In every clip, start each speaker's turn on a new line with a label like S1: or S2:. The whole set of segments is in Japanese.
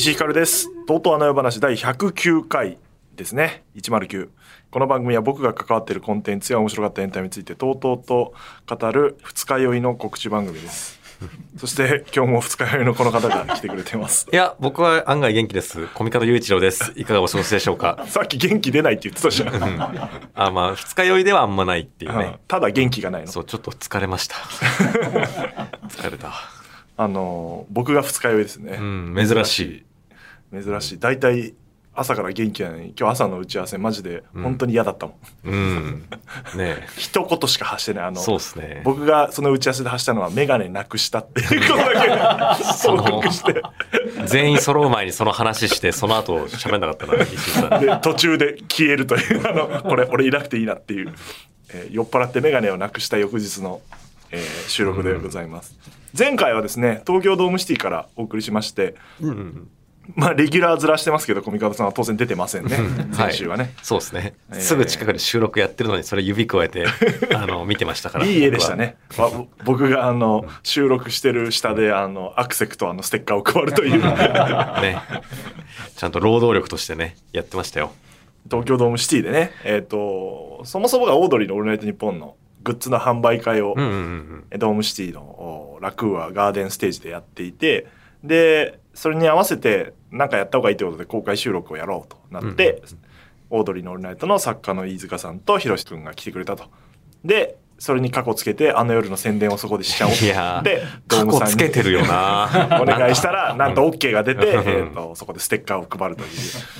S1: 石井ひかるです。とうとうあの世話第109回ですね。109。この番組は僕が関わっているコンテンツや面白かったエンタメについてとうとうと語る二日酔いの告知番組です。そして今日も二日酔いのこの方が来てくれてます。
S2: いや、僕は案外元気です。コミカド雄一郎です。いかがお過ごしでしょうか？
S1: さっき元気出ないって言ってたじゃん。
S2: あ、まあ、二日酔いではあんまないっていう
S1: うん
S2: ね。
S1: ただ元気がないの。
S2: そう、ちょっと疲れました。疲れた。
S1: あの僕が二日酔いですね。
S2: うん、珍しい。
S1: 珍しい。大体朝から元気なのに今日朝の打ち合わせマジで本当に嫌だったもん。
S2: うん。ね
S1: 一言しか発してない。あ
S2: え
S1: の
S2: そうですね。
S1: 僕がその打ち合わせで発したのはメガネなくしたっていうことだけ報告して
S2: 全員揃う前にその話して、その後喋んなかったな、石井さん。
S1: で途中で消えるというあのこれ俺いなくていいなっていう、えー酔っ払ってメガネをなくした翌日の、えー収録でございます、前回はですね東京ドームシティからお送りしまして
S2: うんうん。
S1: まあレギュラーずらしてますけどコミカドさんは当然出てませんね
S2: はい
S1: 先週はね、
S2: そうですね。
S1: えー
S2: すぐ近くで収録やってるのに、それ指加えて、あの、見てましたから。
S1: いい絵でしたね。わ僕があの収録してる下であのアクセクとあのステッカーを配るという。
S2: ね。ちゃんと労働力としてね、やってましたよ。
S1: 東京ドームシティでね、えっ、と、そもそもがオードリーのオールナイトニッポンのグッズの販売会を、ドームシティのおラクーアガーデンステージでやっていて、で、それに合わせて何かやった方がいいということで公開収録をやろうとなって、オードリーのオールナイトの作家の飯塚さんとひろしくんが来てくれたと。で、それに過去つけてあの夜の宣伝をそこでしちゃおう。
S2: いや
S1: で
S2: 過去つけてるよな。
S1: お願いしたらなんと
S2: うん
S1: OK が出て、
S2: うん。
S1: えー、とそこでステッカーを配るとい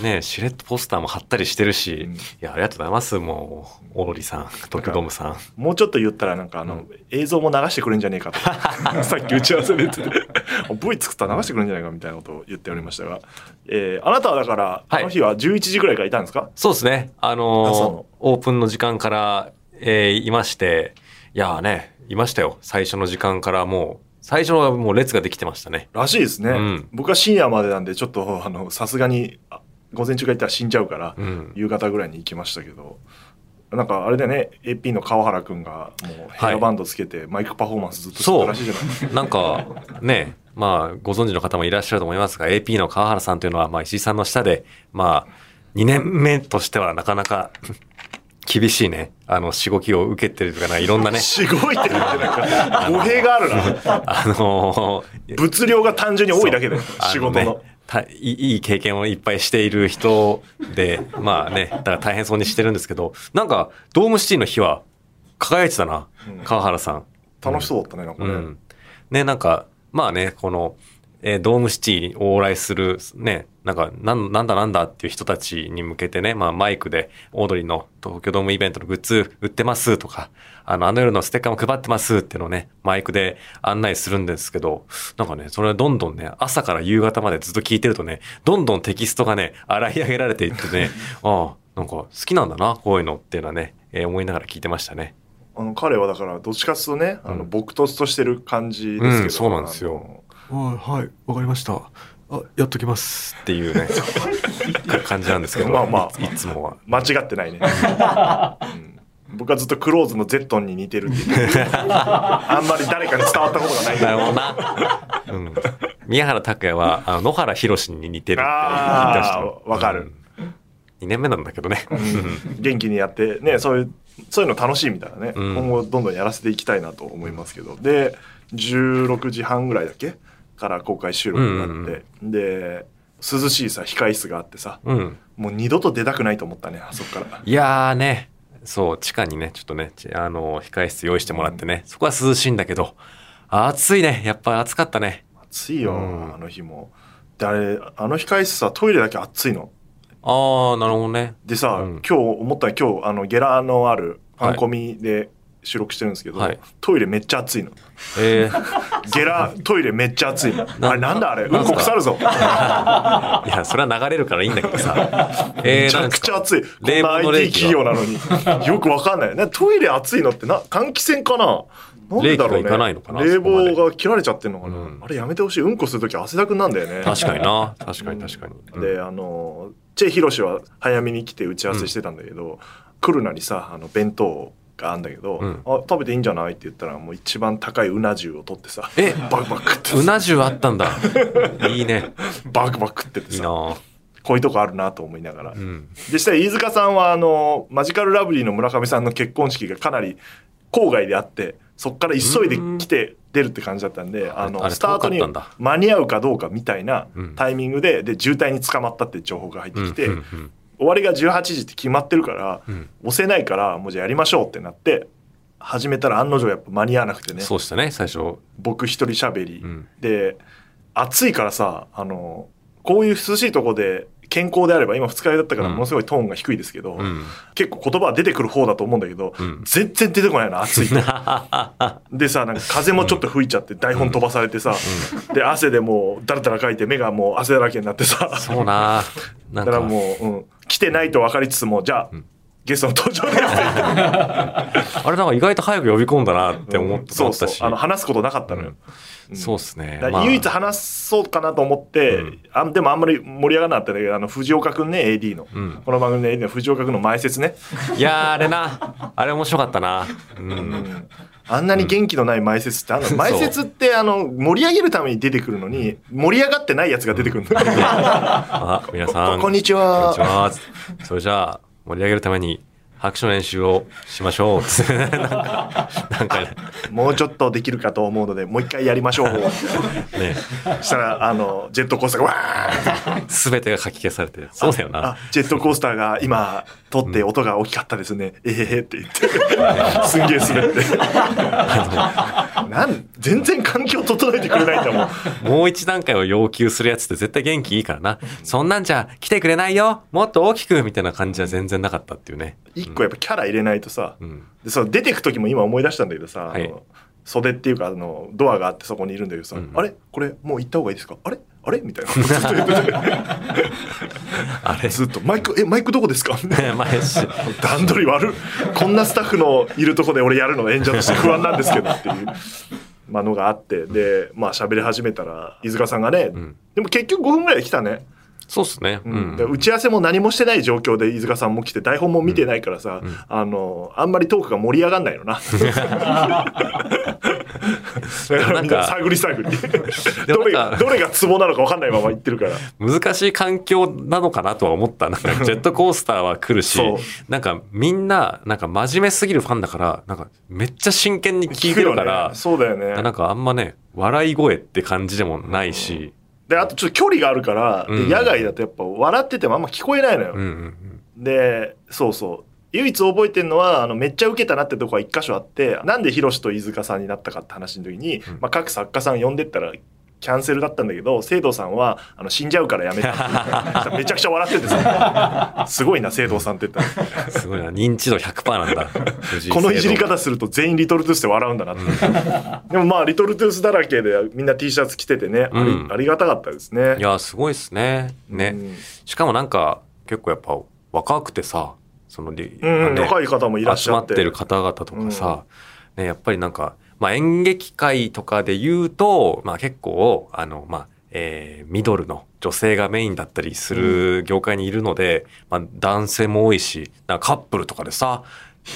S1: う。
S2: ねしれっとポスターも貼ったりしてるし、
S1: うん。
S2: いや、ありがとうございます、もう、オーロリさん、東京ドームさん。
S1: もうちょっと言ったらなんかあの、映像も流してくれんじゃねえかと。さっき打ち合わせで言ってて。V 作ったら流してくれんじゃないかみたいなことを言っておりましたが、えーあなたはだから、
S2: はい。
S1: あの日は11時ぐらいからいたんですか？
S2: そうですね、あのーオープンの時間から、えーいまして、いやーね、いましたよ。最初の時間からもう、最初はもう列ができてましたね。
S1: らしいですね、
S2: うん
S1: 僕は深夜までなんでちょっとあのさすがにあ午前中から行ったら死んじゃうから、
S2: うん。
S1: 夕方ぐらいに行きましたけどなんかあれだよね AP の川原くんがもうヘアバンドつけてマイクパフォーマンスずっとしてたらしいじゃない、
S2: なんか、ね、まあ、ご存知の方もいらっしゃると思いますが、AP の川原さんというのは、まあ、石井さんの下で、まあ、2年目としてはなかなか、厳しいね、あの、しごきを受けてるとかな、いろんなね、
S1: すごいって言ってなんか 語弊があるな
S2: あのー
S1: 物量が単純に多いだけで
S2: あ
S1: 仕事の。
S2: ねたいい経験をいっぱいしている人で、まあね、だから大変そうにしてるんですけど、なんか、ドームシティの日は輝いてたな、
S1: うん
S2: 川原さん。
S1: 楽しそうだったねなんかね、
S2: うん。ね、なんか、まあね、この、えードームシティに往来する、ね、なんか、なんなんだなんだっていう人たちに向けてね、まあマイクで、オードリーの東京ドームイベントのグッズ売ってますとか、あの、あの夜のステッカーも配ってますっていうのをね、マイクで案内するんですけど、なんかね、それどんどんね、朝から夕方までずっと聞いてるとね、どんどんテキストがね、洗い上げられていってね、ああ、なんか好きなんだな、こういうのっていうのはね、えー思いながら聞いてましたね。
S1: あの彼はだからどっちかっていうとね、あの
S2: うん
S1: 朴突としてる感じですけど、
S2: うんそうなんですよはい、わかりました。あ、やっときます。っていうね、感じなんですけど、
S1: まあまあ
S2: いいつもは。
S1: 間違ってないね、うん僕はずっとクローズのゼットンに似てるって あんまり誰かに伝わったことがないけど
S2: なるほどな。うん。宮原拓也は、あの野原宏に似てるって言ってました
S1: あーわかる。
S2: 2年目なんだけどね。
S1: 元気にやってねそういうそういうの楽しいみたいなね、
S2: うん
S1: 今後どんどんやらせていきたいなと思いますけどで16時半ぐらいだっけから公開収録になって、で涼しいさ控室があってさ
S2: うん。
S1: もう二度と出たくないと思ったねあそこから。
S2: いやーね、そう、地下にね、ちょっとね、ちあの、控室用意してもらってね、そこは涼しいんだけど、暑いね。やっぱ暑かったね。
S1: 暑いよ、
S2: うん
S1: あの日も。であれあの控室さトイレだけ暑いの。
S2: あー、なるほどね。
S1: でさ、
S2: うん
S1: 今日思ったら今日あのゲラのあるファンコミで収録してるんですけど、
S2: はい。
S1: トイレめっちゃ暑いの。
S2: えー、
S1: ゲラトイレめっちゃ暑いの。あれなんだあれ？うんこ腐るぞ。
S2: いや、それは流れるからいいんだけどさ。えー、
S1: めちゃく
S2: なんですか
S1: ちゃ暑い。こんな
S2: 冷房の冷
S1: IT 企業なのに。よくわかんない。ね、トイレ暑いのってな、換気扇かな？なんでだろう
S2: 冷気がいかないのかな
S1: 冷房が切られちゃってんのかな、
S2: うん。
S1: あれやめてほしい。うんこするとき汗だくなんだよね。
S2: 確かにな。確かに確かに、うん。
S1: であのチェ・ヒロシは早めに来て打ち合わせしてたんだけど、来るなりさあの弁当があんだけど、
S2: うん。
S1: あ食べていいんじゃない？って言ったらもう一番高いうな重を取ってさ
S2: え？
S1: バクバク食って
S2: うな重あったんだ。いいね。
S1: バクバク食っててさ。こういうとこあるなと思いながら、
S2: うん。
S1: でしたら飯塚さんはあのマジカルラブリーの村上さんの結婚式がかなり郊外であってそっから急いで来て出るって感じだったんであの
S2: あれ
S1: スタートに間に合うかどうかみたいな
S2: うん。
S1: タイミングでで渋滞に捕まったって情報が入ってきて、
S2: うんうん
S1: 終わりが18時って決まってるから、
S2: うん。
S1: 押せないからもうじゃあやりましょうってなって始めたら案の定やっぱ間に合わなくてね。
S2: そうしたね最初。
S1: 僕一人喋り、
S2: うん。
S1: で暑いからさあのこういう涼しいとこで健康であれば今二日酔いだったから
S2: うん。
S1: ものすごいトーンが低いですけど、
S2: うん。
S1: 結構言葉は出てくる方だと思うんだけど、
S2: うん。
S1: 全然出てこないの暑いと。でさなんか風もちょっと吹いちゃって台本飛ばされてさ、で汗でもうだらだらかいて目がもう汗だらけになってさ。
S2: そうな。なんか。
S1: だからもう、うん、来てないと分かりつつもじゃあ、
S2: ん。
S1: ゲストの登場です。
S2: あれなんか意外と早く呼び込んだなって思った
S1: そう
S2: 思ったし。
S1: そうあの話すことなかったのよ、うん。
S2: そうっすね。
S1: 唯一話そうかなと思って、
S2: うん。
S1: あでもあんまり盛り上がらなかったんだけどあの藤岡君ね AD の、
S2: うん。
S1: この番組の AD の藤岡君の前説ね、
S2: いやーあれな。あれ面白かったな。う
S1: うんんあんなに元気のない前説ってあんの？前説ってあの盛り上げるために出てくるのに盛り上がってないやつが出てくるの
S2: あ皆さん。
S1: こんにちは。
S2: こんにちは。それじゃあ盛り上げるために拍手の練習をしましょう。なんかなんか。ね
S1: もうちょっとできるかと思うのでもう一回やりましょう。
S2: ね。
S1: そしたらあのジェットコースターがわーって
S2: 全てが書き消されてそうだよな。
S1: あジェットコースターが今通って音が大きかったですね、えへへって言って。すんげえ滑って。なん全然環境整えてくれないんだもん。
S2: もう一段階を要求するやつって絶対元気いいからな。そんなんじゃ来てくれないよ。もっと大きくみたいな感じは全然なかったっていうね。
S1: 一個やっぱキャラ入れないとさ、
S2: うん。
S1: でその出てく時も今思い出したんだけどさ、
S2: はい。
S1: あの袖っていうかあのドアがあってそこにいるんだけどさ、
S2: うん
S1: あれ？これもう行った方がいいですか？あれ？あれ？みたいな。
S2: あれ？
S1: ずっとマイクえマイクどこですか？段取り悪っ。こんなスタッフのいるとこで俺やるの演者として不安なんですけどっていう。まあのがあって。でまあ喋り始めたら飯塚さんがね、
S2: ん。
S1: でも結局5分ぐらいで来たね、
S2: そうっすね。う
S1: うん。打ち合わせも何もしてない状況で飯塚さんも来て台本も見てないからさ、あのあんまりトークが盛り上がんないのな。だからみんな探り探り。どれ
S2: なんか
S1: がどれがツボなのか分かんないまま言ってるから。
S2: 難しい環境なのかなとは思った。な。んかジェットコースターは来るしなんかみんな、なんか真面目すぎるファンだから、なんかめっちゃ真剣に聞いてるから、
S1: ね、そうだよね。
S2: なんかあんまね、笑い声って感じでもないし、
S1: であとちょっと距離があるから、で
S2: うん。
S1: 野外だとやっぱ笑っててもあんま聞こえないのよ、
S2: うんうん
S1: でそうそう。唯一覚えてるのはあのめっちゃ受けたなってとこが一箇所あってなんでヒロシと飯塚さんになったかって話の時に、まあ、各作家さん呼んでったらキャンセルだったんだけど聖堂さんはあの死んじゃうからやめた。っ てめちゃくちゃ笑っててさ。すごいな聖堂さんって言ったら。
S2: うん。すごいな、認知度100%なんだ。
S1: このいじり方すると全員リトルトゥースで笑うんだなって、でもまあリトルトゥースだらけでみんな T シャツ着ててね、あり
S2: うん。
S1: ありがたかったですね。
S2: いや、すごいっすね。ね。
S1: うん。
S2: しかもなんか、結構やっぱ若くてさ、そのり、
S1: うん
S2: ね
S1: 若い方もいらっし
S2: 集まっ
S1: ゃって
S2: てる方々とかさ、ね、やっぱりなんか、まあ演劇界とかで言うと、まあ結構、あの、まあ、えーミドルの女性がメインだったりする業界にいるので、まあ男性も多いし、なんかカップルとかでさ、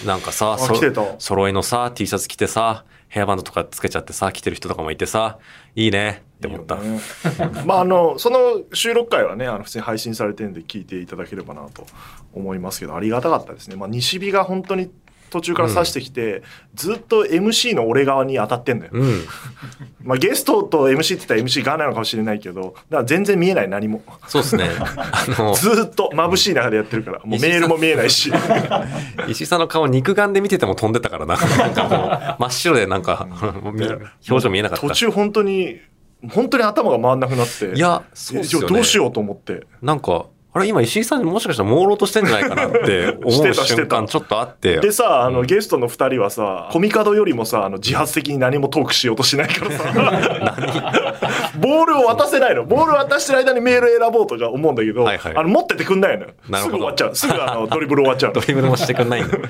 S2: なんかさ、そ揃いのさ、T シャツ着てさ、ヘアバンドとかつけちゃってさ、着てる人とかもいてさ、いいねって思った。
S1: ね。まああのその収録回はねあの普通に配信されてるんで聞いていただければなと思いますけどありがたかったですね、まあ、西日が本当に途中から指してきて、ずっと MC の俺側に当たってんだよ、
S2: うん。
S1: まあ、ゲストと MC って言ったら MC 側なのかもしれないけどだから全然見えない何も
S2: そうですね。あの、
S1: ずっと眩しい中でやってるからもうメールも見えないし
S2: 石井さんの顔肉眼で見てても飛んでたからな。なんかもう、真っ白でなんか、み表情見えなかった。
S1: 途中本当に本当に頭が回んなくなって
S2: いや、そうね。
S1: どうしようと思って
S2: なんか、あれ今石井さんもしかしたら朦朧としてんじゃないかなって 思う
S1: たしてた
S2: 瞬間ちょっとあって。
S1: でさあの、ゲストの2人はさコミカドよりもさあの自発的に何もトークしようとしないからさ。ボールを渡せないの。ボールを渡してる間にメール選ぼうとか思うんだけど、
S2: はいはい。
S1: あの持っててくんないのよ。すぐ終わっちゃう。すぐあのドリブル終わっちゃう
S2: ドリブルもしてくんないんだ。
S1: の。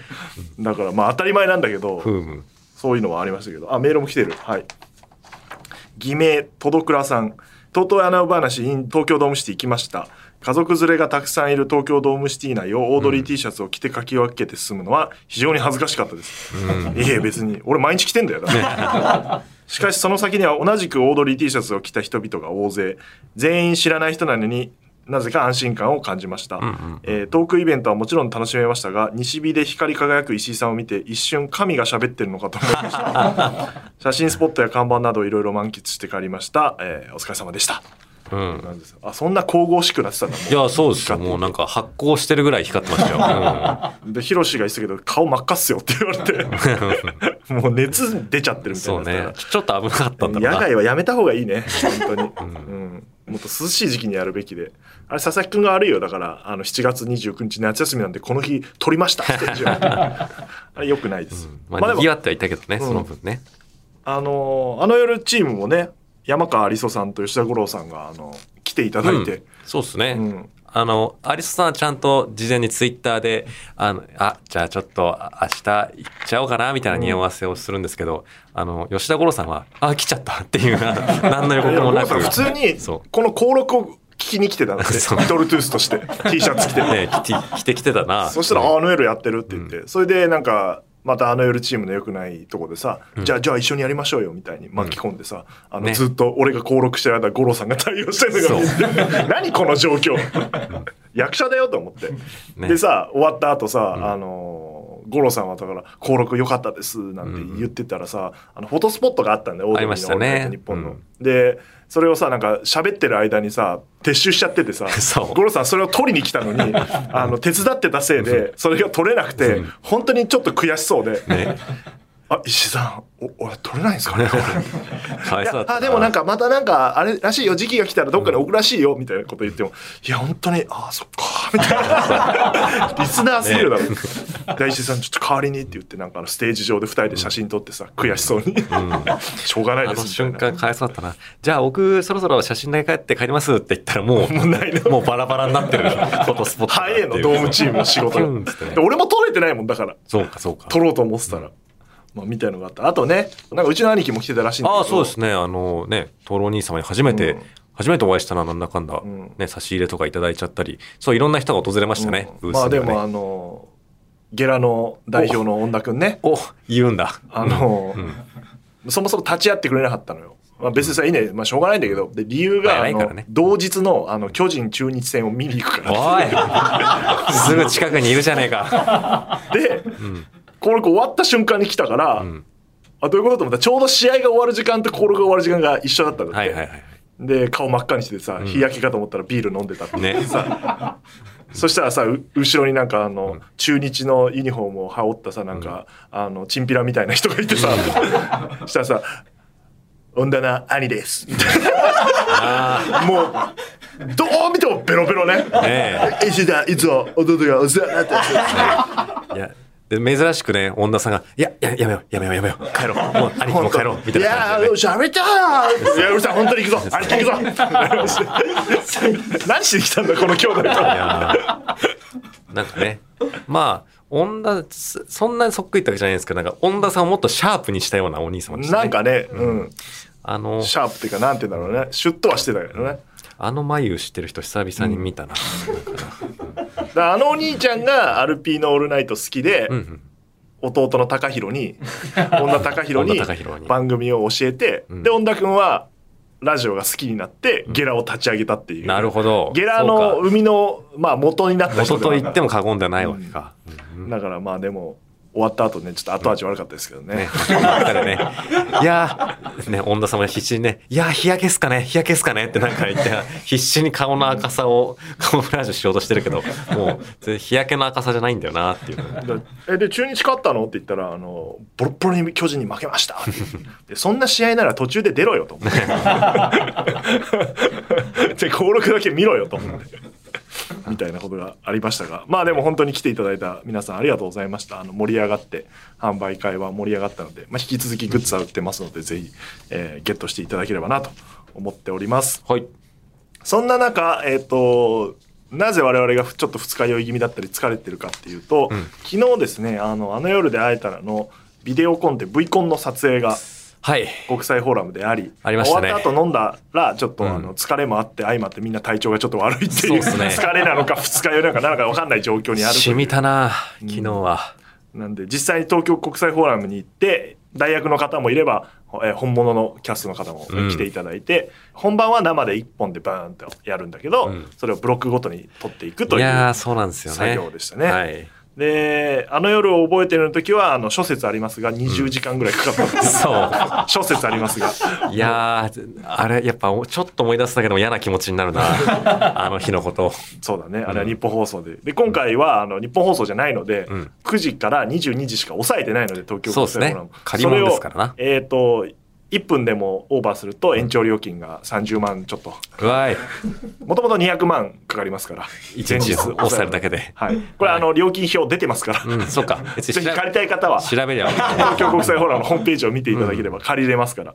S1: だからまあ当たり前なんだけど。そういうのはありましたけど。あメールも来てる。はい。偽名戸戸倉さん。TOTO 穴話 in 東京ドームシティ行きました家族連れがたくさんいる東京ドームシティ内をオードリー T シャツを着てかき分けて進むのは非常に恥ずかしかったです、いえ別に。俺毎日着てんだよ。だ しかしその先には同じくオードリー T シャツを着た人々が大勢全員知らない人なのになぜか安心感を感じました、えートークイベントはもちろん楽しめましたが西日で光り輝く石井さんを見て一瞬神が喋ってるのかと思いました写真スポットや看板などいろいろ満喫して帰りました、えーお疲れ様でした
S2: うん。
S1: あそんな神々しくなってたんだ。
S2: いや、そうですよ。もうなんか発光してるぐらい光ってましたよ。
S1: でヒロシが言ってたけど顔真っ赤っすよって言われて。もう熱出ちゃってるみたい
S2: そう
S1: な
S2: ね。ちょっと危なかったんだろうな。
S1: 野外はやめた方がいいね。本当に、うん。もっと涼しい時期にやるべきで。あれ佐々木くんが悪いよ。だからあの7月29日夏休みなんでこの日撮りました。あ。れよくないです、
S2: まあ、
S1: まあでも
S2: 賑わってはいたけどね、その分ね。
S1: あのあの夜チームもね山川有曽さんと吉田五郎さんがあの来ていただいて、
S2: そうですね。
S1: うん。
S2: あの、アリスさんはちゃんと事前にツイッターで、あの、あ、じゃあちょっとあ明日行っちゃおうかな、みたいな匂わせをするんですけど、あの、吉田五郎さんは、あ、来ちゃったっていう、何の予告もなく。
S1: 普通に。この登録を聞きに来てたんで リトルトゥースとして。T シャツ着て。
S2: ね、来て、来てきてたな。
S1: そしたら、ああの夜やってるって言って、それでなんか、またあの夜チームの良くないとこでさ、じゃあ、じゃあ一緒にやりましょうよみたいに巻き込んでさ、あの、
S2: ね。
S1: ずっと俺が登録してる間、五郎さんが対応してるのが 何この状況。役者だよと思って。
S2: ね。
S1: でさ、終わった後さ、あのー、五郎さんはだから、登録良かったですなんて言ってたらさ、あの、フォトスポットがあったんだよ、オードリーの
S2: ね。
S1: オールナイトニッポンの。
S2: うん
S1: で、それをさ、なんか喋ってる間にさ、撤収しちゃっててさ、五郎さんそれを取りに来たのに、あの、手伝ってたせいで、それが取れなくて、本当にちょっと悔しそうで、
S2: ね。
S1: あ、石井さん、お、俺取れないんですか？ね
S2: かわい。そうだったな
S1: あでもなんかまたなんかあれらしいよ。時期が来たらどっかに置くらしいよみたいなこと言ってもいや本当にあそっかみたいな。リスナーすぎるだろ。大石さんちょっと代わりにって言ってなんかあのステージ上で二人で写真撮ってさ悔しそうに。しょうがないですみ
S2: 瞬間かわいそうだったな。じゃあ僕そろそろ写真だけ帰って帰りますって言ったらもう、
S1: もうないの。
S2: もうバラバラになってるフォトスポットだっていう。
S1: 早えのドームチームの仕事
S2: ね
S1: で俺も撮れてないもんだから。
S2: そうかそうか。
S1: 撮ろうと思ってたら、まあみたいのがあった。あとねなんかうちの兄貴も来てたらしいんだけど。
S2: ああ、そうですね。あのね、トロ兄様に初めて、
S1: うん。
S2: 初めてお会いしたな、なんだかんだ、
S1: ん。
S2: ね、差し入れとかいただいちゃったり、そう、いろんな人が訪れましたね、ブースにはね。
S1: まあでもあのゲラの代表の恩田くんね。
S2: お、言うんだ。
S1: あの、
S2: うん。
S1: そもそも立ち会ってくれなかったのよ。まあ、別にさ、いいね、まあ、しょうがないんだけど、で、理由が、
S2: ね。
S1: 同日の、あの、巨人中日戦を見に行くから。
S2: おい。すぐ近くにいるじゃねえか。
S1: で、これ終わった瞬間に来たから、
S2: ん
S1: あ、どういうことと思ったら、ちょうど試合が終わる時間とコールが終わる時間が一緒だったんだって。
S2: はいはいはい。
S1: で、顔真っ赤にしてさ、日焼けかと思ったらビール飲んでたって
S2: ね。
S1: そしたらさ、う後ろになんかあの、中日のユニフォームを羽織ったさ、なんか、あの、チンピラみたいな人がいてさ、したらさ、温だな、兄です。みたいな。もう、どう見てもベロベロね。
S2: ね
S1: 石田、いつも弟がお世話になってます。
S2: え。いや、で、珍しくね、恩田さんが、いや、ややめよう、やめよう、やめよう、帰ろう、もう兄貴も帰ろう、みたいな
S1: や
S2: 感じで、ね。
S1: ー、喋ったよいや、うるさい、本当に行くぞ 兄貴行くぞ 何しに来たんだ、この兄弟と。
S2: なんかね、まあ、恩田、そそんなにそっくりってわけじゃないですけど、なんか、恩田さんをもっとシャープにしたようなお兄様でしたね。
S1: なんかね、うん。
S2: あの、
S1: シャープっていうか、なんて言うんだろうね。シュッとはしてたけどね。
S2: あの眉知ってる人久々に見たな。
S1: だからあのお兄ちゃんがアルピーのオールナイト好きで、
S2: うんうん。
S1: 弟の高弘に恩田高弘に番組を教えて、
S2: ん
S1: で恩田君はラジオが好きになってゲラを立ち上げたっていう、
S2: なるほど。
S1: ゲラの生みの、まあ、元になった人
S2: 元と言っても過言ではないわけか。
S1: だからまあでも終わった後ねちょっと後味悪かったですけどね
S2: ね、ね。いやー、ね、恩田様が必死にね、いやー、日焼けっすかね日焼けっすかねってなんか言って、必死に顔の赤さをカモフラージュしようとしてるけど、もう、日焼けの赤さじゃないんだよなっていう。
S1: だえで中日勝ったのって言ったらあのボロッボロに巨人に負けましたでそんな試合なら途中で出ろよと思って で登録だけ見ろよと思って みたいなことがありましたがまあでも本当に来ていただいた皆さんありがとうございました。あの盛り上がって販売会は盛り上がったので、まあ、引き続きグッズは売ってますのでぜひ、えーゲットしていただければなと思っております。
S2: はい。
S1: そんな中、えっ、と、なぜ我々がちょっと二日酔い気味だったり疲れてるかっていうと、
S2: ん。
S1: 昨日ですね、あの、あの夜で会えたらのビデオコンテ V コンの撮影が
S2: はい。
S1: 国際フォーラムであり
S2: ありましたね
S1: 終わった後飲んだらちょっと
S2: うん
S1: あの疲れもあって相まってみんな体調がちょっと悪いっていう
S2: そう
S1: 疲れなのか二日酔いなのかなんか分かんない状況にあると
S2: 染みたな、昨日は。
S1: なんで実際に東京国際フォーラムに行って大学の方もいれば、えー本物のキャストの方も
S2: うん
S1: 来ていただいて、本番は生で1本でバーンとやるんだけど、
S2: うん
S1: それをブロックごとに撮っていくという
S2: いやー、そうなんですよね。
S1: 作業でしたね
S2: はい。
S1: であの夜を覚えてる時はあの諸説ありますが20時間ぐらいかかったっていう、
S2: そう。
S1: 諸説ありますが。
S2: いやー、あれ、やっぱちょっと思い出すだけでも嫌な気持ちになるな。あの日のこと。
S1: そうだね。あれは日本放送で。で今回はあの日本放送じゃないので、
S2: うん。
S1: 9時から22時しか抑えてないので東京
S2: そうですね。借り物ですからな。
S1: えっ、と1分でもオーバーすると延長料金が30万ちょっと。
S2: うわい。
S1: もともと200万かかりますから。
S2: 一日
S1: 前
S2: 押さえるだけで。
S1: はい。これあの料金表出てますから、
S2: うん、そっか。
S1: ぜひ借りたい方は。
S2: べ調べりゃ。
S1: 東京国際フォーラムのホームページを見ていただければ借りれますから、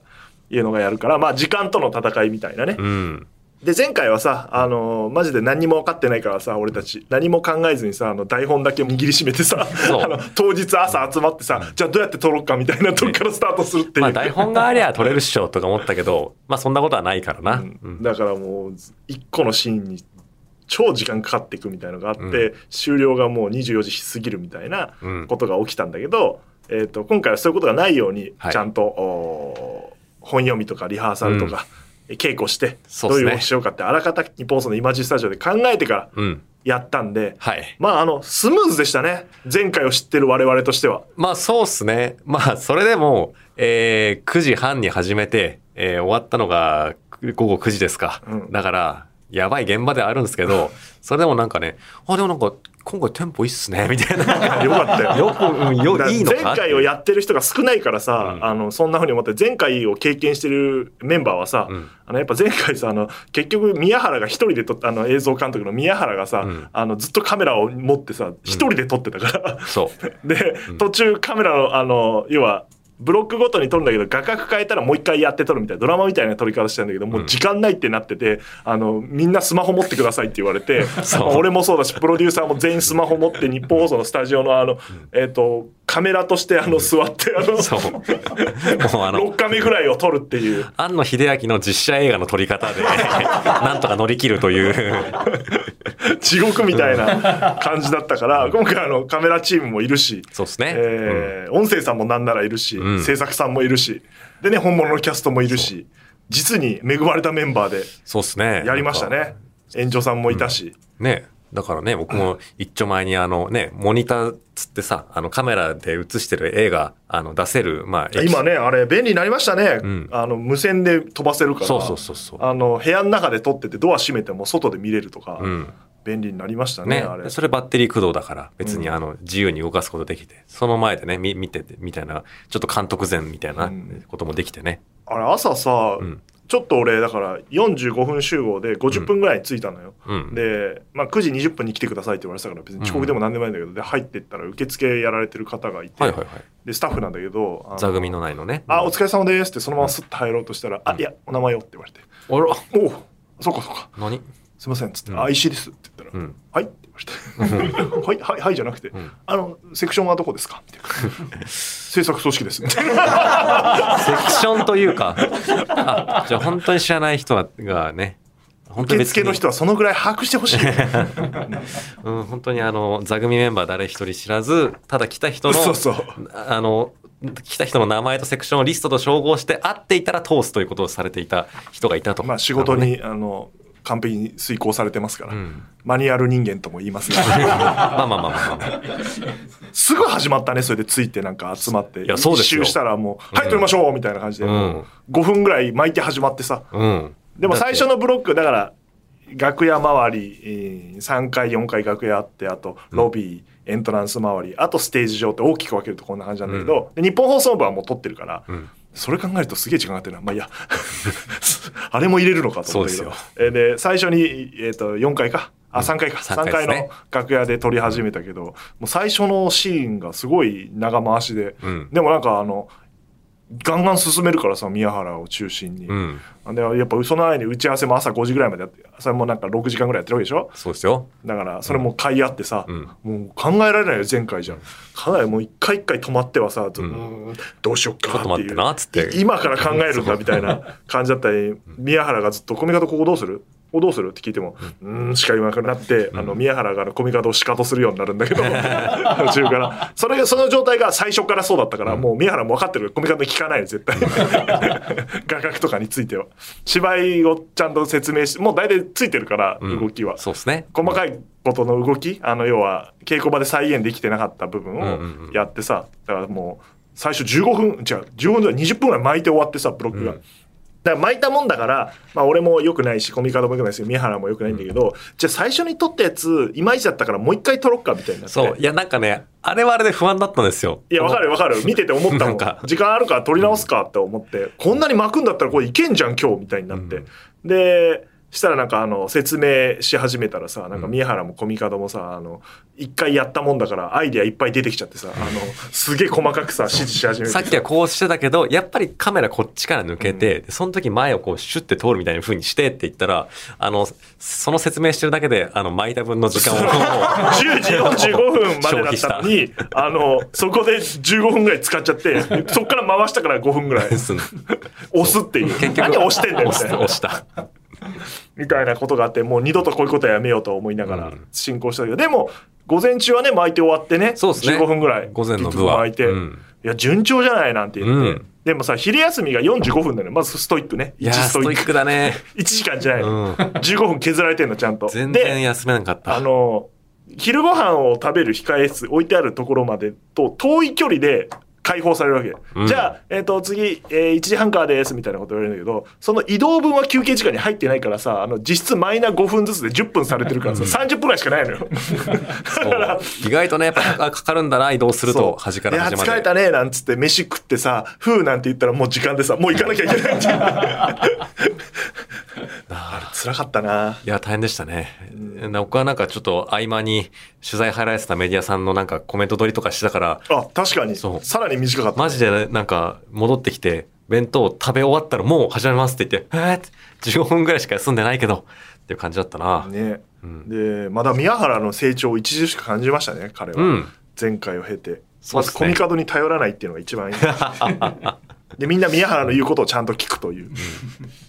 S1: いうのがやるからまあ時間との戦いみたいなね、
S2: うん。
S1: で前回はさあのマジで何にも分かってないからさ俺たち。何も考えずにさあの台本だけ握りしめてさ あの当日朝集まってさ、じゃあどうやって撮ろうかみたいなとこからスタートするっていう、
S2: まあ台本がありゃ撮れるっしょとか思ったけど、まあそんなことはないからな。
S1: う
S2: うん。ん
S1: だからもう一個のシーンに超時間かかっていくみたいのがあって、
S2: うん。
S1: 終了がもう24時過ぎるみたいな
S2: うん。
S1: ことが起きたんだけど、えー、と今回はそういうことがないように
S2: はい。
S1: ちゃんと、お本読みとかリハーサルとか、稽古してどういう動きしようかってあらかた日本放送のイマジンスタジオで考えてから
S2: うん。
S1: やったんで、
S2: はい。
S1: まああのスムーズでしたね前回を知ってる我々としては。
S2: まあそうっすね。まあそれでも、えー、9時半に始めて、えー終わったのが午後9時ですか。
S1: うん
S2: だから、やばい現場ではあるんですけど、それでもなんかね、あ、でもなんか、今回テンポいいっすね、みたいな。
S1: よかったよ。
S2: よく、うんよ、いいのか。
S1: 前回をやってる人が少ないからさ、
S2: うん。
S1: あのそんなふうに思って前回を経験してるメンバーはさ、
S2: うん。
S1: あのやっぱ前回さあの結局宮原が一人で撮ったあの映像監督の宮原がさ、
S2: うん。
S1: あのずっとカメラを持ってさ一人で撮ってたから、
S2: そう。
S1: で、途中カメラのあの要はブロックごとに撮るんだけど画角変えたらもう一回やって撮るみたいなドラマみたいな撮り方してたんだけどもう時間ないってなってて、あのみんなスマホ持ってくださいって言われて俺もそうだしプロデューサーも全員スマホ持って日本放送のスタジオのあの、えっ、とカメラとしてあの座ってあの
S2: そう。もうあの、
S1: 6カメぐらいを撮るっていう。
S2: 庵野秀明の実写映画の撮り方で、なんとか乗り切るという。
S1: 地獄みたいな感じだったから、今回あのカメラチームもいるし、
S2: そうですね。
S1: えー音声さんもなんならいるし、
S2: うん
S1: 制作さんもいるし、でね、本物のキャストもいるし、実に恵まれたメンバーで
S2: そうですね。
S1: やりましたね。園長さんもいたし、
S2: ね。だからね、僕も一丁前にあのね、モニターつってさ、あのカメラで映してる映画、あの出せる、まあ、
S1: 今ね、あれ便利になりましたね。
S2: ん
S1: あの無線で飛ばせるから、
S2: そうそうそうそう。
S1: あの部屋の中で撮っててドア閉めても外で見れるとか、
S2: うん。
S1: 便利になりましたね、
S2: ね。
S1: あれ。
S2: それバッテリー駆動だから別にあの自由に動かすことできて、その前でね、み見ててみたいな、ちょっと監督前みたいな
S1: うん。
S2: こともできてね。
S1: あれ朝さ、
S2: うん。
S1: ちょっと俺だから45分集合で50分ぐらいに着いたのよ、
S2: うん。
S1: で、まあ、9時20分に来てくださいって言われてたから別に遅刻でも何でもないんだけど、で入ってったら受付やられてる方がいて、
S2: はいはいはい。
S1: でスタッフなんだけど
S2: 座組のないのね。
S1: あお疲れ様ですってそのままスッと入ろうとしたら「あいやお名前を」って言われて。
S2: あら、「
S1: おおそうかそうか。
S2: 何？
S1: すいません」っつって「
S2: うん
S1: あ石井です」って言ったら「
S2: うん。
S1: はい」って言われて「はいはいはい」じゃなくて「
S2: ん
S1: あのセクションはどこですか?」みたいな「制作組織です」みたいな
S2: セクションというか、あ、じゃあ本当に知らない人がね、本当に
S1: 受付の人はそのぐらい把握してほしい
S2: うん、本当にあの、座組メンバー誰一人知らず、ただ来た人の、
S1: そうそう
S2: あの、来た人の名前とセクションをリストと照合して、合っていたら通すということをされていた人がいたと。
S1: まあ仕事
S2: ね。
S1: にあの完璧に遂行されてますから、
S2: うん。
S1: マニュアル人間とも言います が
S2: まあまあまあまあまあ。
S1: すぐ始まったねそれでついてなんか集まって。
S2: いやそうですよ。
S1: 一周したらもう「はい撮りましょう」みたいな感じで、
S2: うん。
S1: もう5分ぐらい巻いて始まってさ。
S2: うん。
S1: でも最初のブロックだから楽屋周りえー3階4階楽屋あってあとロビー、エントランス周りあとステージ上って大きく分けるとこんな感じなんだけど、で日本放送部はもう撮ってるから、
S2: うん。
S1: それ考えるとすげえ時間かかってるな。まあいいや。あれも入れるのかと思ったけど。
S2: そう
S1: えーで最初に、えー、と4階か？あ3階か、
S2: 三
S1: 3階
S2: 階ですね。
S1: の楽屋で撮り始めたけどもう最初のシーンがすごい長回しで、
S2: うん。
S1: でもなんかあのガンガン進めるからさ宮原を中心に、
S2: うん。
S1: でやっぱその間に打ち合わせも朝5時ぐらいまでやってそれもなんか6時間ぐらいやってるわけでしょ？
S2: そうですよ。
S1: だからそれも買い合ってさ、
S2: うん。
S1: もう考えられないよ前回じゃん。かなりもう一回一回止まってはさ、うーん。どうしよっか
S2: ってなっつって。
S1: い今から考えるんだみたいな感じだったり宮原がずっと「コミカドここどうする？ここどうする?」って聞いても「うーん」しか言わなくなって、あの宮原がコミカドをシカトするようになるんだけど途中からそれがその状態が最初からそうだったから、もう宮原も分かってる。コミカドに聞かないよ絶対。画角とかについては。芝居をちゃんと説明してもう大体ついてるから、
S2: うん。
S1: 動きは。
S2: そうですね。
S1: 細かいことの動きあの要は稽古場で再現できてなかった部分をやってさだからもう最初15分違う15分じゃない20分ぐらい巻いて終わってさブロックが。
S2: うん
S1: だから巻いたもんだから、まあ、俺も良くないしコミカドも良くないし宮原も良くないんだけど、じゃあ最初に撮ったやついまいちだったからもう一回撮ろっかみたいになって
S2: そう。いや、なんかね、あれはあれで不安だったんですよ。
S1: いや、わかるわかる。見てて思ったもん
S2: なんか。
S1: 時間あるから撮り直すかって思って、こんなに巻くんだったらこれいけんじゃん今日みたいになって。で、したらなんかあの、説明し始めたらさ、なんか宮原もコミカドもさ、あの、一回やったもんだからアイデアいっぱい出てきちゃってさ、あの、すげえ細かくさ、指示し始めて
S2: さ。っきはこうしてたけど、やっぱりカメラこっちから抜けて、でその時前をこうシュッて通るみたいな風にしてって言ったら、あの、その説明してるだけで、あの、巻いた分の時間をもう。
S1: 10時45分までだったのに、あの、そこで15分ぐらい使っちゃって、そっから回したから5分ぐらい。押すっていう。
S2: 結局
S1: 何押してんだよみ
S2: 押した
S1: たいな。
S2: 押した。
S1: みたいなことがあって、もう二度とこういうことはやめようと思いながら
S2: うん
S1: 進行したけど、でも、午前中はね、巻いて終わってね、
S2: そうですね
S1: 15分ぐらい。
S2: 午前の部は
S1: 巻いて、
S2: うん
S1: いや、順調じゃないなんて言って。
S2: うん
S1: でもさ、昼休みが45分なのよ。まずストイックね。
S2: いやー、
S1: 1
S2: ストイックだね。
S1: 1時間じゃないの。
S2: うん。
S1: 15分削られてんの、ちゃんと。
S2: 全然
S1: で、
S2: 休めなかった。
S1: あの、昼ご飯を食べる控え室、置いてあるところまでと遠い距離で解放されるわけ。
S2: うん。
S1: じゃあ、えっ、と、次、えー1時半からです、みたいなこと言われるんだけど、その移動分は休憩時間に入ってないからさ、あの、実質マイナー5分ずつで10分されてるからさ、30分ぐらいしかないのよ。
S2: 意外とね、やっぱかかかるんだな、移動すると、端から端まで。
S1: 疲れたねなんつって飯食ってさ「ふう」なんて言ったらもう時間でさもう行かなきゃいけないっていう。あ。れ辛かったな。い
S2: や、大変でしたね。僕はなんかちょっと合間に取材入られてたメディアさんのなんかコメント取りとかしてたから、
S1: あ確かに。
S2: そう。
S1: さらに短かった
S2: マジでなんか戻ってきて、弁当食べ終わったらもう始めますって言って、えーって15分ぐらいしか休んでないけど、っていう感じだったな。
S1: ね、
S2: うん。
S1: でまだ宮原の成長を著しく感じましたね彼は、
S2: うん。
S1: 前回を経て。まずコミカドに頼らないっていうのが一番いい。でみんな宮原の言うことをちゃんと聞くという。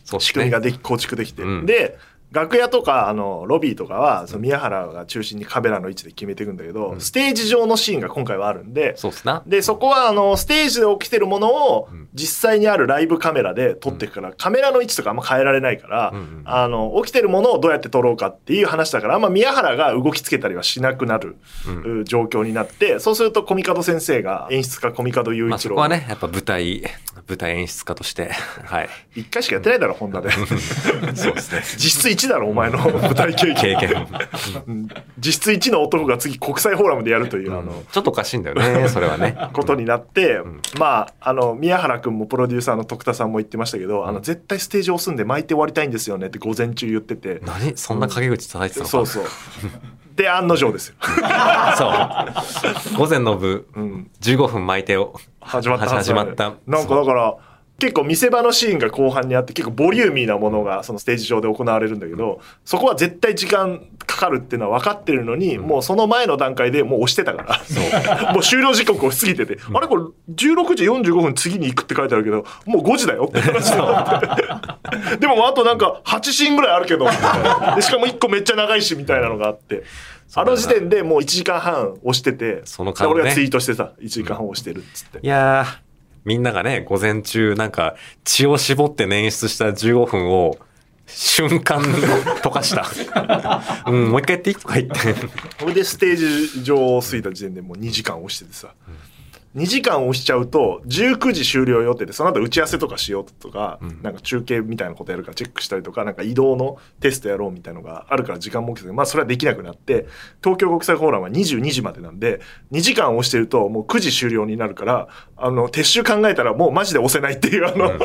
S2: そうっす
S1: 仕組み
S2: ね。
S1: ができ構築できて、
S2: うん。
S1: で楽屋とかあのロビーとかはその宮原が中心にカメラの位置で決めていくんだけど、
S2: うん
S1: ステージ上のシーンが今回はあるんで
S2: そうっすな。
S1: でそこはあのステージで起きてるものを
S2: うん
S1: 実際にあるライブカメラで撮っていくから、カメラの位置とかあんま変えられないから、あの起きてるものをどうやって撮ろうかっていう話だからあんま宮原が動きつけたりはしなくなる、状況になってそうするとコミカド先生が演出家コミカド雄
S2: まあ
S1: 一郎
S2: そこはね、やっぱ舞台、舞台演出家として、はい。
S1: 一回しかやってないだろホンダで。
S2: そうですね。
S1: 実質1だろお前の舞台経験。実質1の男が次国際フォーラムでやるという、あの
S2: ちょっとおかしいんだよね、それはね。
S1: ことになって、
S2: ん。
S1: まああの宮原君もプロデューサーの徳田さんも言ってましたけど、あの絶対ステージ押すんで巻いて終わりたいんですよねって午前中言ってて、
S2: 何？そんな陰口叩いてたのか。
S1: そうそう。で案の定ですよ、
S2: そう。午前の部、
S1: うん、
S2: 15分巻いてを。
S1: 始まった
S2: 始まった。
S1: なんかだから結構見せ場のシーンが後半にあって結構ボリューミーなものがそのステージ上で行われるんだけどそこは絶対時間かかるっていうのは分かってるのに、もうその前の段階でもう押してたから。もう終了時刻を過ぎてて、あれこれ16時45分次に行くって書いてあるけどもう5時だよ。って話になってでもあとなんか8シーンぐらいあるけど しかも1個めっちゃ長いしみたいなのがあって。あの時点でもう1時間半押してて、
S2: その間ね。
S1: で俺がツイートしてさ、1時間半押してるっつって。
S2: いやー、みんながね、午前中なんか血を絞って捻出した15分を瞬間溶かした。うん、もう一回やっていい？とか言って。
S1: それでステージ上を過ぎた時点でもう2時間押しててさ、2時間押しちゃうと19時終了予定でその後打ち合わせとかしようとか、
S2: ん
S1: なんか中継みたいなことやるからチェックしたりとかなんか移動のテストやろうみたいのがあるから時間も設けてまあそれはできなくなって東京国際フォーラムは22時までなんで2時間押してるともう9時終了になるからあの撤収考えたらもうマジで押せないっていうあの、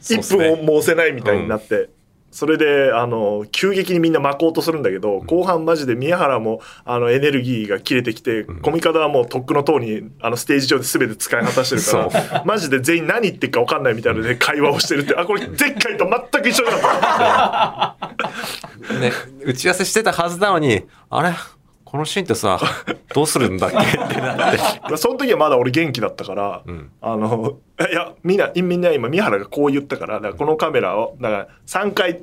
S2: そうっす
S1: 1
S2: ね
S1: 分も押せないみたいになって。それであの急激にみんな巻こうとするんだけど、後半マジで宮原もあのエネルギーが切れてきて、コミカドはもうとっくの塔にあのステージ上で全て使い果たしてるから マジで全員何言ってるか分かんないみたいなので会話をしてるってあこれ前回と全く一緒だった。
S2: ね、打ち合わせしてたはずなのに、あれ？このシーンってさ、どうするんだっけ？ってなって。
S1: まあその時はまだ俺元気だったから、
S2: ん。
S1: あのいやみんなみんな今宮原がこう言ったからだからこのカメラをだから3回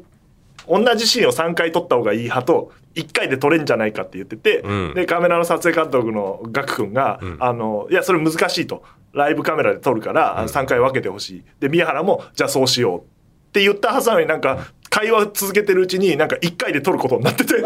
S1: 同じシーンを3回撮った方がいい派と1回で撮れんじゃないかって言ってて、
S2: うん。
S1: でカメラの撮影監督のガク君が、
S2: ん。
S1: あのいやそれ難しいと。ライブカメラで撮るから、あの3回分けてほしい。で宮原もじゃあそうしようって言ったはずなのになんか会話続けてるうちになんか1回で撮ることになってて。で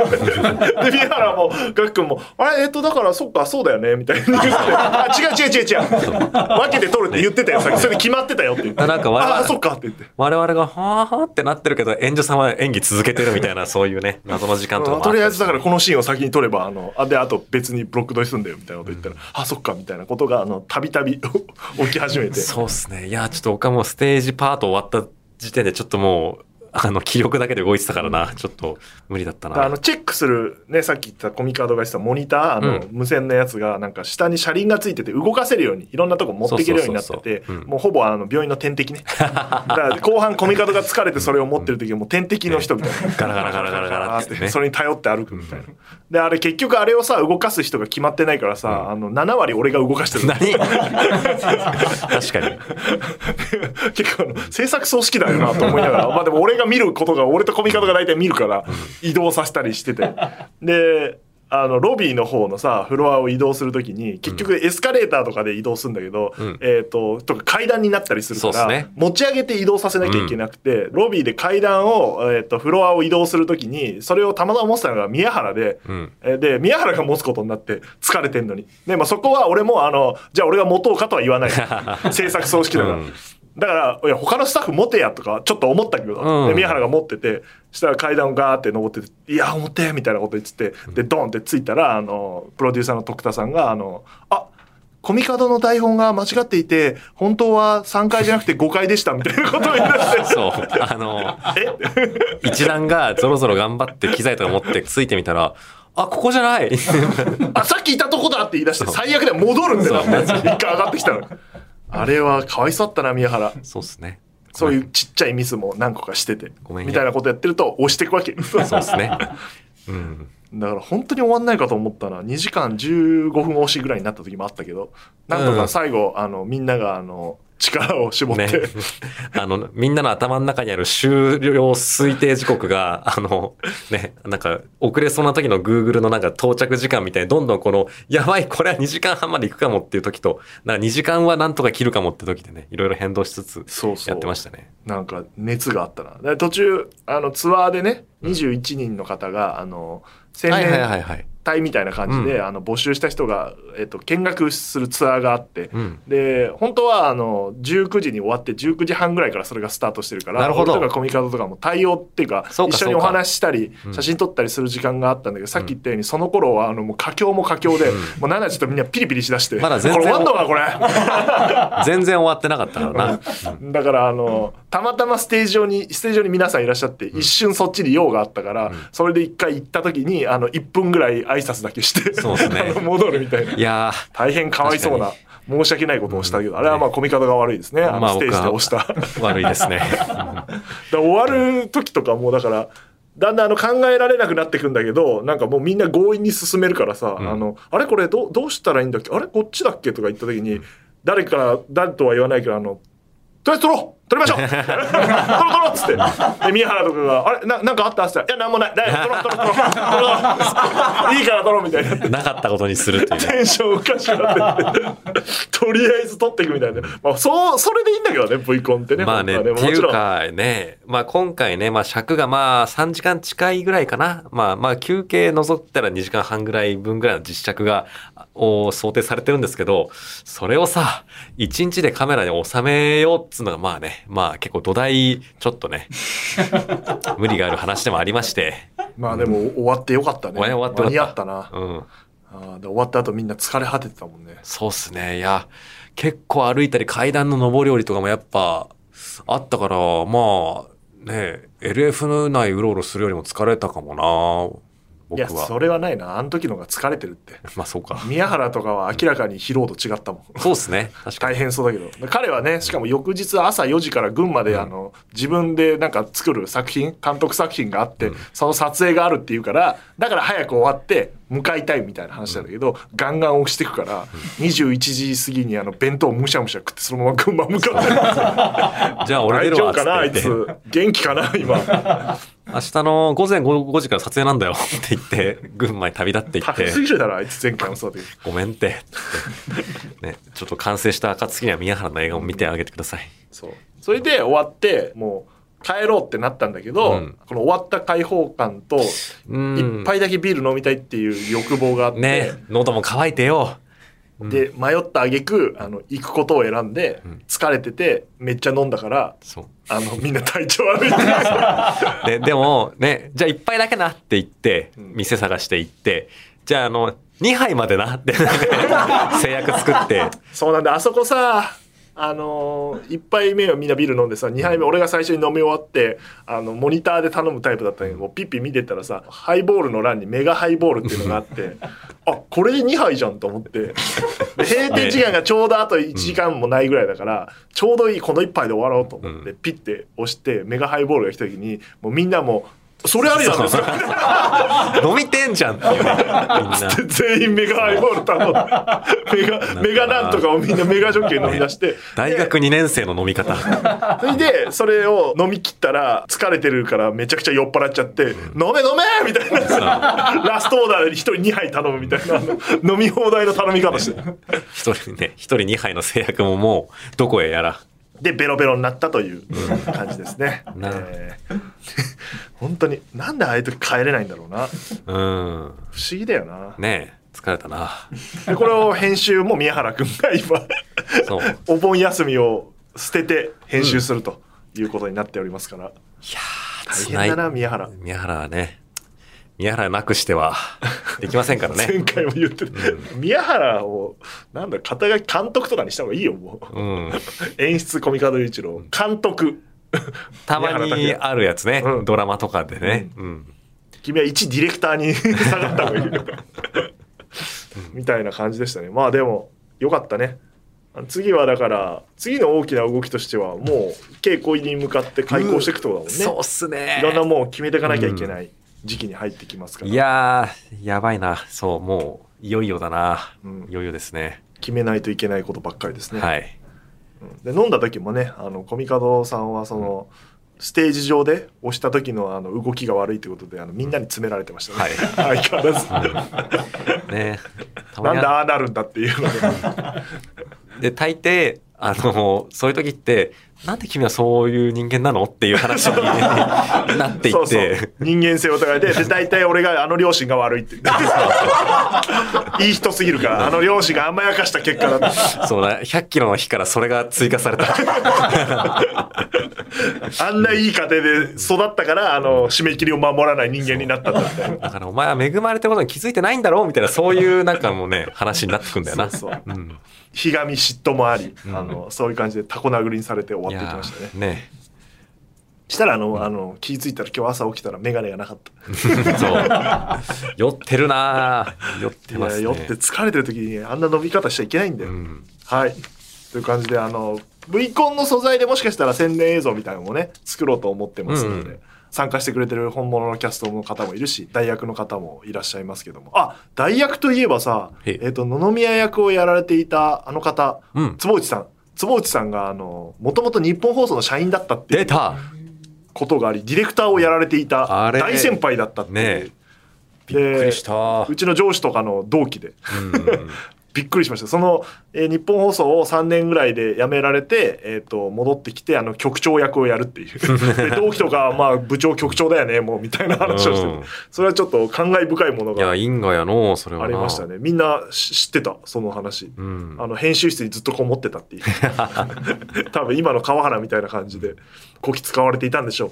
S1: 宮原もガク君も「あれ？えっとだから？そっかそうだよね」みたいに言ってて「あ違う違う違う違う。分けて撮るって言ってたよさっきそれで決まってたよ」って言って「
S2: なんか我々
S1: ああそっか」って言って。
S2: 我々が、はぁはぁってなってるけど、演者さんは演技続けてるみたいな、そういうね、謎の時間とかも
S1: とりあえずだからこのシーンを先に撮ればあのあであと別にブロック撮りすんだよみたいなこと言ったら、あそっかみたいなことがあのたびたび 起き始めて。
S2: そうっすね。いや、ちょっと僕はもうステージパート終わった時点でちょっともう、あの、気力だけで動いてたからな。ちょっと無理だったな。
S1: あのチェックするねさっき言ったコミカードがしたモニターあの、
S2: うん
S1: 無線のやつがなんか下に車輪がついてて動かせるようにいろんなとこ持っていけるようになっててもうほぼあの病院の点滴ね だから後半コミカードが疲れてそれを持ってる時はもう点滴の人みたいな。
S2: ガラガラガラガラガラってね。
S1: それに頼って歩くみたいな。であれ結局あれをさ動かす人が決まってないからさ、あの7割俺が動かしてる
S2: 何？確かに。
S1: 結構あの制作葬式だよなと思いながらまあでも俺が見ることが俺とコミカドが大体見るから移動させたりしてて。であのロビーの方のさフロアを移動するときに結局エスカレーターとかで移動するんだけど、
S2: うん。
S1: えっ、ととか階段になったりするから、
S2: ね。
S1: 持ち上げて移動させなきゃいけなくて、ロビーで階段を、えー、とフロアを移動するときにそれをたまたま持ってたのが宮原で、
S2: うん。
S1: えーで宮原が持つことになって疲れてんのに。で、まあ、そこは俺もあのじゃあ俺が持とうかとは言わない。制作葬式だか。ら。
S2: うん
S1: だからいや他のスタッフ持てやとかちょっと思ったけど、
S2: うん。
S1: で宮原が持っててしたら階段をガーって登ってて「いや持って」みたいなこと言っててでドンってついたらあのプロデューサーの徳田さんが「あのあコミカドの台本が間違っていて本当は3階じゃなくて5階でした」みたいなことを言い出して。
S2: そう。あの、
S1: え？
S2: 一段がぞろぞろ頑張って機材とか持ってついてみたら、あ、ここじゃない。
S1: あさっきいたとこだって言い出して最悪で戻るんだよ一回上がってきたのあれはかわいそうだったな宮原
S2: そうっすね。
S1: そういうちっちゃいミスも何個かしてて
S2: ごめんね
S1: みたいなことやってると押していくわけ
S2: そうっすね。うん。
S1: だから本当に終わんないかと思ったら2時間15分押しぐらいになった時もあったけどなんとか最後、あのみんながあの力を絞って、
S2: ね。あの、みんなの頭の中にある終了推定時刻が、あの、ね、なんか、遅れそうな時の Google のなんか到着時間みたいに、どんどんこの、やばい、これは2時間半まで行くかもっていう時と、なんか2時間はなんとか切るかもって時でね、いろいろ変動しつつ、
S1: そうそう
S2: やってましたね。
S1: なんか熱があったなで途中あのツアーでね21人の方が、あの青
S2: はいはいは
S1: 年
S2: いはい。
S1: 隊みたいな感じで、
S2: うん。
S1: あの募集した人が、えっと、見学するツアーがあって、
S2: うん。
S1: で本当はあの19時に終わって19時半ぐらいからそれがスタートしてるから
S2: なるほど。
S1: 俺とかコミカドとかも対応っていうか一緒にお話ししたり
S2: うん。
S1: 写真撮ったりする時間があったんだけど、さっき言ったようにその頃はあのもう佳境も佳境で、もうなん。だちょっとみんなピリピリしだして、
S2: まだ全然
S1: これ終わんのかこれ。
S2: 全然終わってなかったからな。
S1: だからあのたまたまステージ上にステージ上に皆さんいらっしゃって、一瞬そっちに用があったから、それで一回行った時にあの1分ぐらい挨拶だけして
S2: そうですね。
S1: 戻るみたいな。い
S2: や
S1: 大変かわいそうな申し訳ないことをしたけど、あれはまあコミカドが悪いですね、あの
S2: まあ
S1: ステージで押した。
S2: ー、悪いですね。
S1: だ終わる時とかもうだからだんだんあの考えられなくなってくんだけどなんかもうみんな強引に進めるからさ、
S2: ん。
S1: あのあれこれどうどうしたらいいんだっけ？あれこっちだっけ？とか言った時に誰から誰とは言わないけどあのとりあえず撮ろう撮りましょう。撮ろう撮ろうっつって。で宮原とかが「あれななんかあった?」っつったら「いやなんもない。だよ。撮ろう撮ろう撮ろう。撮ろういいから撮ろう」みたいにな。って
S2: なかったことにするっていうね。
S1: テンションおかしくなって。とりあえず撮っていくみたいな、まあ、そうそれでいいんだけどね V コンってね。
S2: まあね、
S1: 本当は
S2: っていうかね、まあ今回ね、まあ尺がまあ3時間近いぐらいかな。まあまあ休憩除ったら2時間半ぐらい分ぐらいの実尺が、を想定されてるんですけど、それをさ、1日でカメラに収めようっつうのがまあね、まあ結構土台、ちょっとね、無理がある話でもありまして、
S1: まあでも終わってよかったね。
S2: 終わってよかった
S1: 間に合ったな。
S2: うん。
S1: あーで終わった後みんな疲れ果ててたもんね。
S2: そうっすね。いや、結構歩いたり階段の上り下りとかもやっぱあったから、まあ、ね LF 内うろうろするよりも疲れたかもな僕
S1: いや
S2: は
S1: それはないな。あの時のが疲れてるって。
S2: まあそうか。
S1: 宮原とかは明らかに疲労度違ったもん。
S2: そうですね。確か
S1: 大
S2: に
S1: 変そうだけど。彼はねしかも翌日朝4時から群馬で、あの自分でなんか作る作品監督作品があって、その撮影があるっていうからだから早く終わって向かいたいみたいな話なんだけど、ガンガン押していくから、21時過ぎにあの弁当むしゃむしゃ食ってそのまま群馬向かってる
S2: じゃあ俺出
S1: 大丈夫
S2: るわっつ
S1: かなあいつ。
S2: って言って
S1: 元気かな今。
S2: 明日の午前 5, 5時から撮影なんだよって言って群馬に旅立っていっ
S1: 高す
S2: て
S1: ぎるだろあいつ前回もそうだけど
S2: ごめんってって。ねちょっと完成した暁には宮原の映画を見てあげてください。
S1: そう。それで終わってもう帰ろうってなったんだけど、
S2: うん。
S1: この終わった開放感と
S2: うん。
S1: 一杯だけビール飲みたいっていう欲望があって、
S2: ね喉も渇いてよ。
S1: で迷った挙句あの行くことを選んで、疲れててめっちゃ飲んだから
S2: そう。
S1: あのみんな体調悪いって
S2: で でもねじゃあ一杯だけなって言って
S1: ん。
S2: 店探して行ってじゃああの2杯までなって 制約作って。
S1: そうなんだ。あそこさあのー、1杯目はみんなビール飲んでさ2杯目俺が最初に飲み終わってあのモニターで頼むタイプだったんだけどピッピ見てたらさハイボールの欄にメガハイボールっていうのがあって あこれで2杯じゃんと思って。で閉店時間がちょうどあと1時間もないぐらいだから、ちょうどいいこの1杯で終わろうと思って、
S2: う
S1: ピッて押してメガハイボールが来た時にもうみんなもうそれありなんですよ。
S2: 飲みてんじゃん。っていうねみんな。
S1: 全員メガハイボール頼んで。メガメガなんとかをみんなメガジョッキ飲み出して。
S2: 大学2年生の飲み方。
S1: それでそれを飲み切ったら疲れてるからめちゃくちゃ酔っ払っちゃって「飲め飲め!」みたいな。ラストオーダーで1人2杯頼むみたいな。飲み放題の頼み方して。
S2: 一人ね一人2杯の制約ももうどこへやら
S1: でベロベロになったという感じですね。
S2: な
S1: えー。本当になんでああいう時帰れないんだろうな。不
S2: うん。
S1: 思議だよな。
S2: ねえ疲れたな。
S1: でこれを編集も宮原君が今 お盆休みを捨てて編集するということになっておりますから、
S2: いや
S1: 大
S2: ー
S1: 変だな宮原。
S2: 宮原はね宮原なくしては できませんから
S1: 前
S2: ね
S1: 回も言ってる、宮原をなんだ肩書き監督とかにした方がいいよもう、
S2: うん。
S1: 演出コミカド雄一郎。監督。
S2: たまにあるやつね、
S1: うん。
S2: ドラマとかでね、うん。
S1: 君は一ディレクターに 下がった方がいいよ。みたいな感じでしたね。まあでもよかったね。次はだから次の大きな動きとしてはもう稽古に向かって開講していくとだもんね、
S2: そうっすね。
S1: いろんなもんを決めていかなきゃいけない時期に入ってきますから、
S2: いやーやばいな。そうもういよいよだな、
S1: うん。
S2: いよいよですね。
S1: 決めないといけないことばっかりですね、
S2: はい。
S1: で飲んだ時もねあのコミカドさんはその、ステージ上で押した時のあの動きが悪いということであのみんなに詰められてましたね、相変わらず、
S2: ね。た
S1: なんでああなるんだっていうの で
S2: で大抵あのそういう時ってなんで君はそういう人間なのっていう話に なってい
S1: そうそう。
S2: って
S1: 人間性を疑いでで大体俺があの両親が悪いって。いい人すぎるからあの両親が甘やかした結果だと
S2: そうだ100キロの日からそれが追加された。
S1: あんないい家庭で育ったからあの締め切りを守らない人間になったんだみたいな
S2: だからお前は恵まれてることに気づいてないんだろうみたいなそういうなんかもうね話になってくんだよな。
S1: そうそう。
S2: うん。
S1: ひがみ嫉妬もあり、あのそういう感じでタコ殴りにされて終わっていきましたね。
S2: ね。
S1: したらあの、あの気づいたら今日朝起きたら眼鏡がなかった。
S2: そう。酔ってるなー。酔って
S1: い
S2: ますね。
S1: や酔って疲れてる時にあんな飲み方しちゃいけないんだよ、
S2: うん。
S1: はい。という感じであの V コンの素材でもしかしたら宣伝映像みたいなのもね作ろうと思ってますので、
S2: うん
S1: 参加してくれてる本物のキャストの方もいるし代役の方もいらっしゃいますけども。あ代役といえばさ、えっと野々宮役をやられていたあの方、
S2: うん。
S1: 坪内さん坪内さんがあのもともと日本放送の社員だったっていう
S2: 出た。
S1: ことがありディレクターをやられていた大先輩だったっていう。
S2: ね
S1: び
S2: っくりした。
S1: うちの上司とかの同期で。
S2: うん
S1: びっくりしました。その、えー日本放送を3年ぐらいで辞められて、えー、と戻ってきてあの局長役をやるっていう。で同期とかはまあ部長局長だよねもうみたいな話をして。て、
S2: うん。
S1: それはちょっと感慨深いもの
S2: いや
S1: が
S2: 因果やのそれはな。
S1: ありましたね。みんなし知ってたその話、
S2: うん。
S1: あの編集室にずっとこもってたっていう。多分今の川原みたいな感じでこき使われていたんでしょ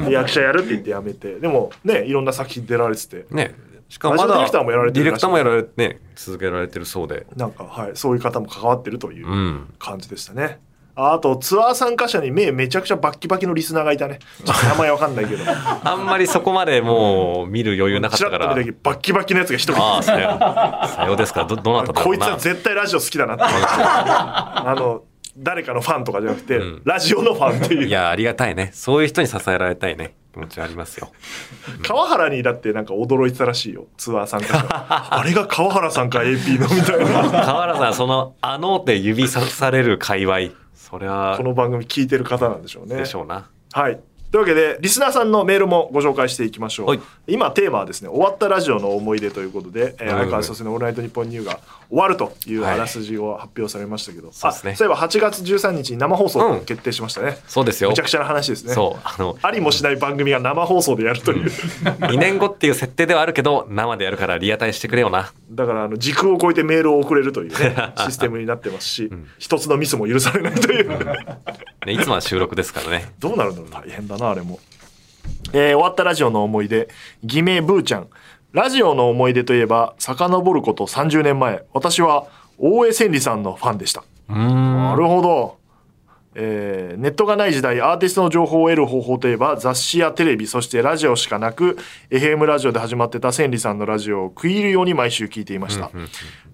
S1: う、で役者やるって言って辞めて。でもねいろんな作品出られてて。
S2: ねしかもまだ
S1: ディレクターもやられて
S2: ディレクターもやられね続けられてるそうで。
S1: なんか、はい、そういう方も関わってるという
S2: うん。
S1: 感じでしたね。ああとツアー参加者に目めちゃくちゃバッキバキのリスナーがいたね。名前わかんないけど。
S2: あんまりそこまでもう見る余裕なかったから。
S1: バッキバキのやつが一人。
S2: ああさようですか。どどなただろ
S1: こいつは絶対ラジオ好きだなって。あの誰かのファンとかじゃなくて、
S2: ん。
S1: ラジオのファンっていう。
S2: いやありがたいね。そういう人に支えられたいね気持ちはありますよ。
S1: 川原にだってなんか驚いてたらしいよ。ツアー参加者。あれが川原さんか AP のみたいな。
S2: 河原さんその「あの」って指さされる界隈。それは
S1: この番組聞いてる方なんでしょうね。
S2: でしょうな。
S1: はい。というわけで、リスナーさんのメールもご紹介していきましょう。
S2: はい。
S1: 今、テーマはですね、終わったラジオの思い出ということで、えー、
S2: はい
S1: 相川先生のオールナイトニッポンニューが終わるというあらすじを発表されましたけど、
S2: そうですね。
S1: あそういえば8月13日に生放送
S2: うん
S1: 決定しましたね。
S2: そうですよ。
S1: めちゃくちゃな話ですね。
S2: そうあの
S1: ありもしない番組が生放送でやるという。
S2: 2年後っていう設定ではあるけど生でやるからリアタイしてくれよな。
S1: だから、あの、時空を超えてメールを送れるというね、システムになってますし、一つのミスも許されないという。
S2: ねいつもは収録ですからね。
S1: どうなるんだろう大変だなあれも、えー終わったラジオの思い出。偽名ブーちゃんラジオの思い出といえば遡ること30年前私は大江千里さんのファンでした。なるほど、えーネットがない時代アーティストの情報を得る方法といえば雑誌やテレビそしてラジオしかなく FM ラジオで始まってた千里さんのラジオを食い入るように毎週聞いていました、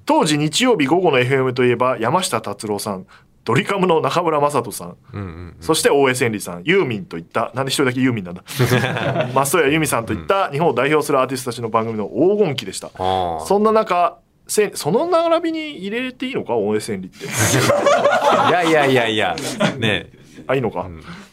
S1: 当時日曜日午後の FM といえば山下達郎さんドリカムの中村雅人さん。
S2: うんうん
S1: そして大江千里さん、ユーミンといった、なんで一人だけユーミンなんだ。松任谷由実さんといった日本を代表するアーティストたちの番組の黄金期でした。
S2: あ
S1: そんな中、せその並びに入れていいのか？大江千里って。
S2: あ いやいやいやいや。ね
S1: あ、いいのか？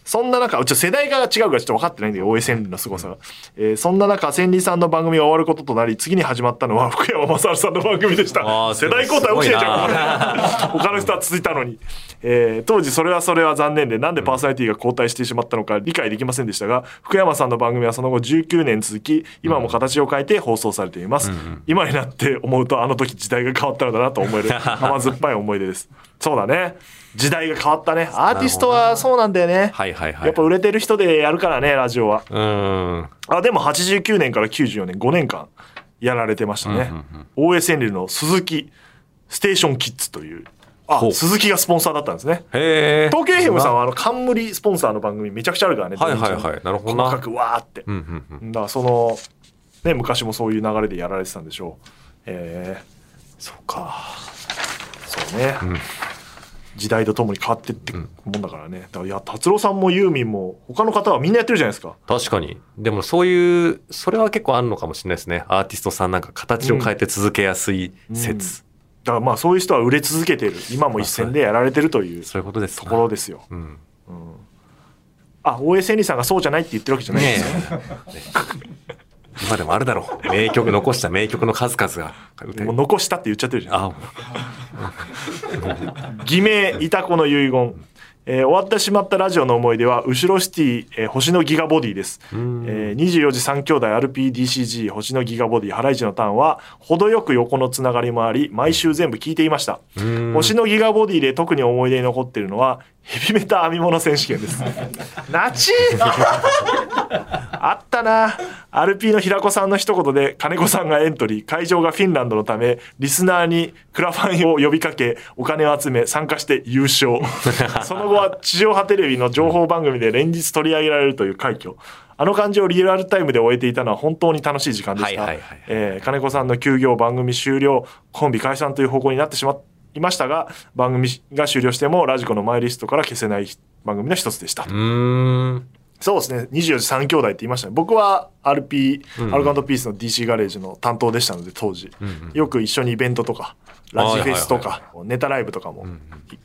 S1: そんな中、ちょっと世代が違うからちょっと分かってないんだけど、大江千里の凄さが。えーそんな中、千里さんの番組が終わることとなり、次に始まったのは 福山雅治さんの番組でした。世代交代起きてんじゃん、他の人は続いたのに。えー当時それはそれは残念で、なんでパーソナリティが交代してしまったのか理解できませんでしたが、福山さんの番組はその後19年続き、今も形を変えて放送されています。今になって思うと、あの時時代が変わったのだなと思える甘酸っぱい思い出です。そうだね。時代が変わったね。アーティストはそうなんだよね。
S2: はいはいはい
S1: やっぱ売れてる人でやるからね、ラジオは。
S2: うーん
S1: あ、でも89年から94年、5年間やられてましたね。大江千里の鈴木ステーションキッズという。あ鈴木がスポンサーだったんですね。東京 FM さんはあの冠スポンサーの番組めちゃくちゃあるからね。
S2: はいはいはいなるほどな
S1: 細かくわーって。
S2: うんうんうん
S1: だからその、ね、昔もそういう流れでやられてたんでしょう。えー、そうか。そうね。時代とともに変わってってもんだからね。だからいや、達郎さんもユーミンも他の方はみんなやってるじゃないですか。
S2: 確かにでもそういうそれは結構あるのかもしれないですねアーティストさんなんか形を変えて続けやすい説、
S1: だからまあそういう人は売れ続けてる。今も一線でやられてるという
S2: そういうことです
S1: と
S2: な
S1: ころですよ。
S2: うん
S1: あ、大江千里さんがそうじゃないって言ってるわけじゃないん
S2: ね
S1: ですよ。
S2: え今でもあるだろう。名曲残した名曲の数々が。
S1: もう残したって言っちゃってるじゃん。
S2: あ
S1: 偽名いたこの遺言、えー終わってしまったラジオの思い出は後ろシティ、えー星のギガボディです、えー24時3兄弟 RPDCG 星のギガボディハライチのターンは程よく横のつながりもあり毎週全部聞いていました。星のギガボディで特に思い出に残っているのはヘビメタ編み物選手権です。ナチあったな。RP の平子さんの一言で金子さんがエントリー。会場がフィンランドのためリスナーにクラファンを呼びかけお金を集め参加して優勝。その後は地上波テレビの情報番組で連日取り上げられるという快挙。あの感じをリアルタイムで終えていたのは本当に楽しい時間でした、金子さんの休業番組終了コンビ解散という方向になってしまいましたが番組が終了してもラジコのマイリストから消せない番組の一つでした
S2: う
S1: そうですね。24時3兄弟って言いましたね。僕は RP、アルカンドピースの DC ガレージの担当でしたので、当時。よく一緒にイベントとか、ラジフェスとか、ネタライブとかも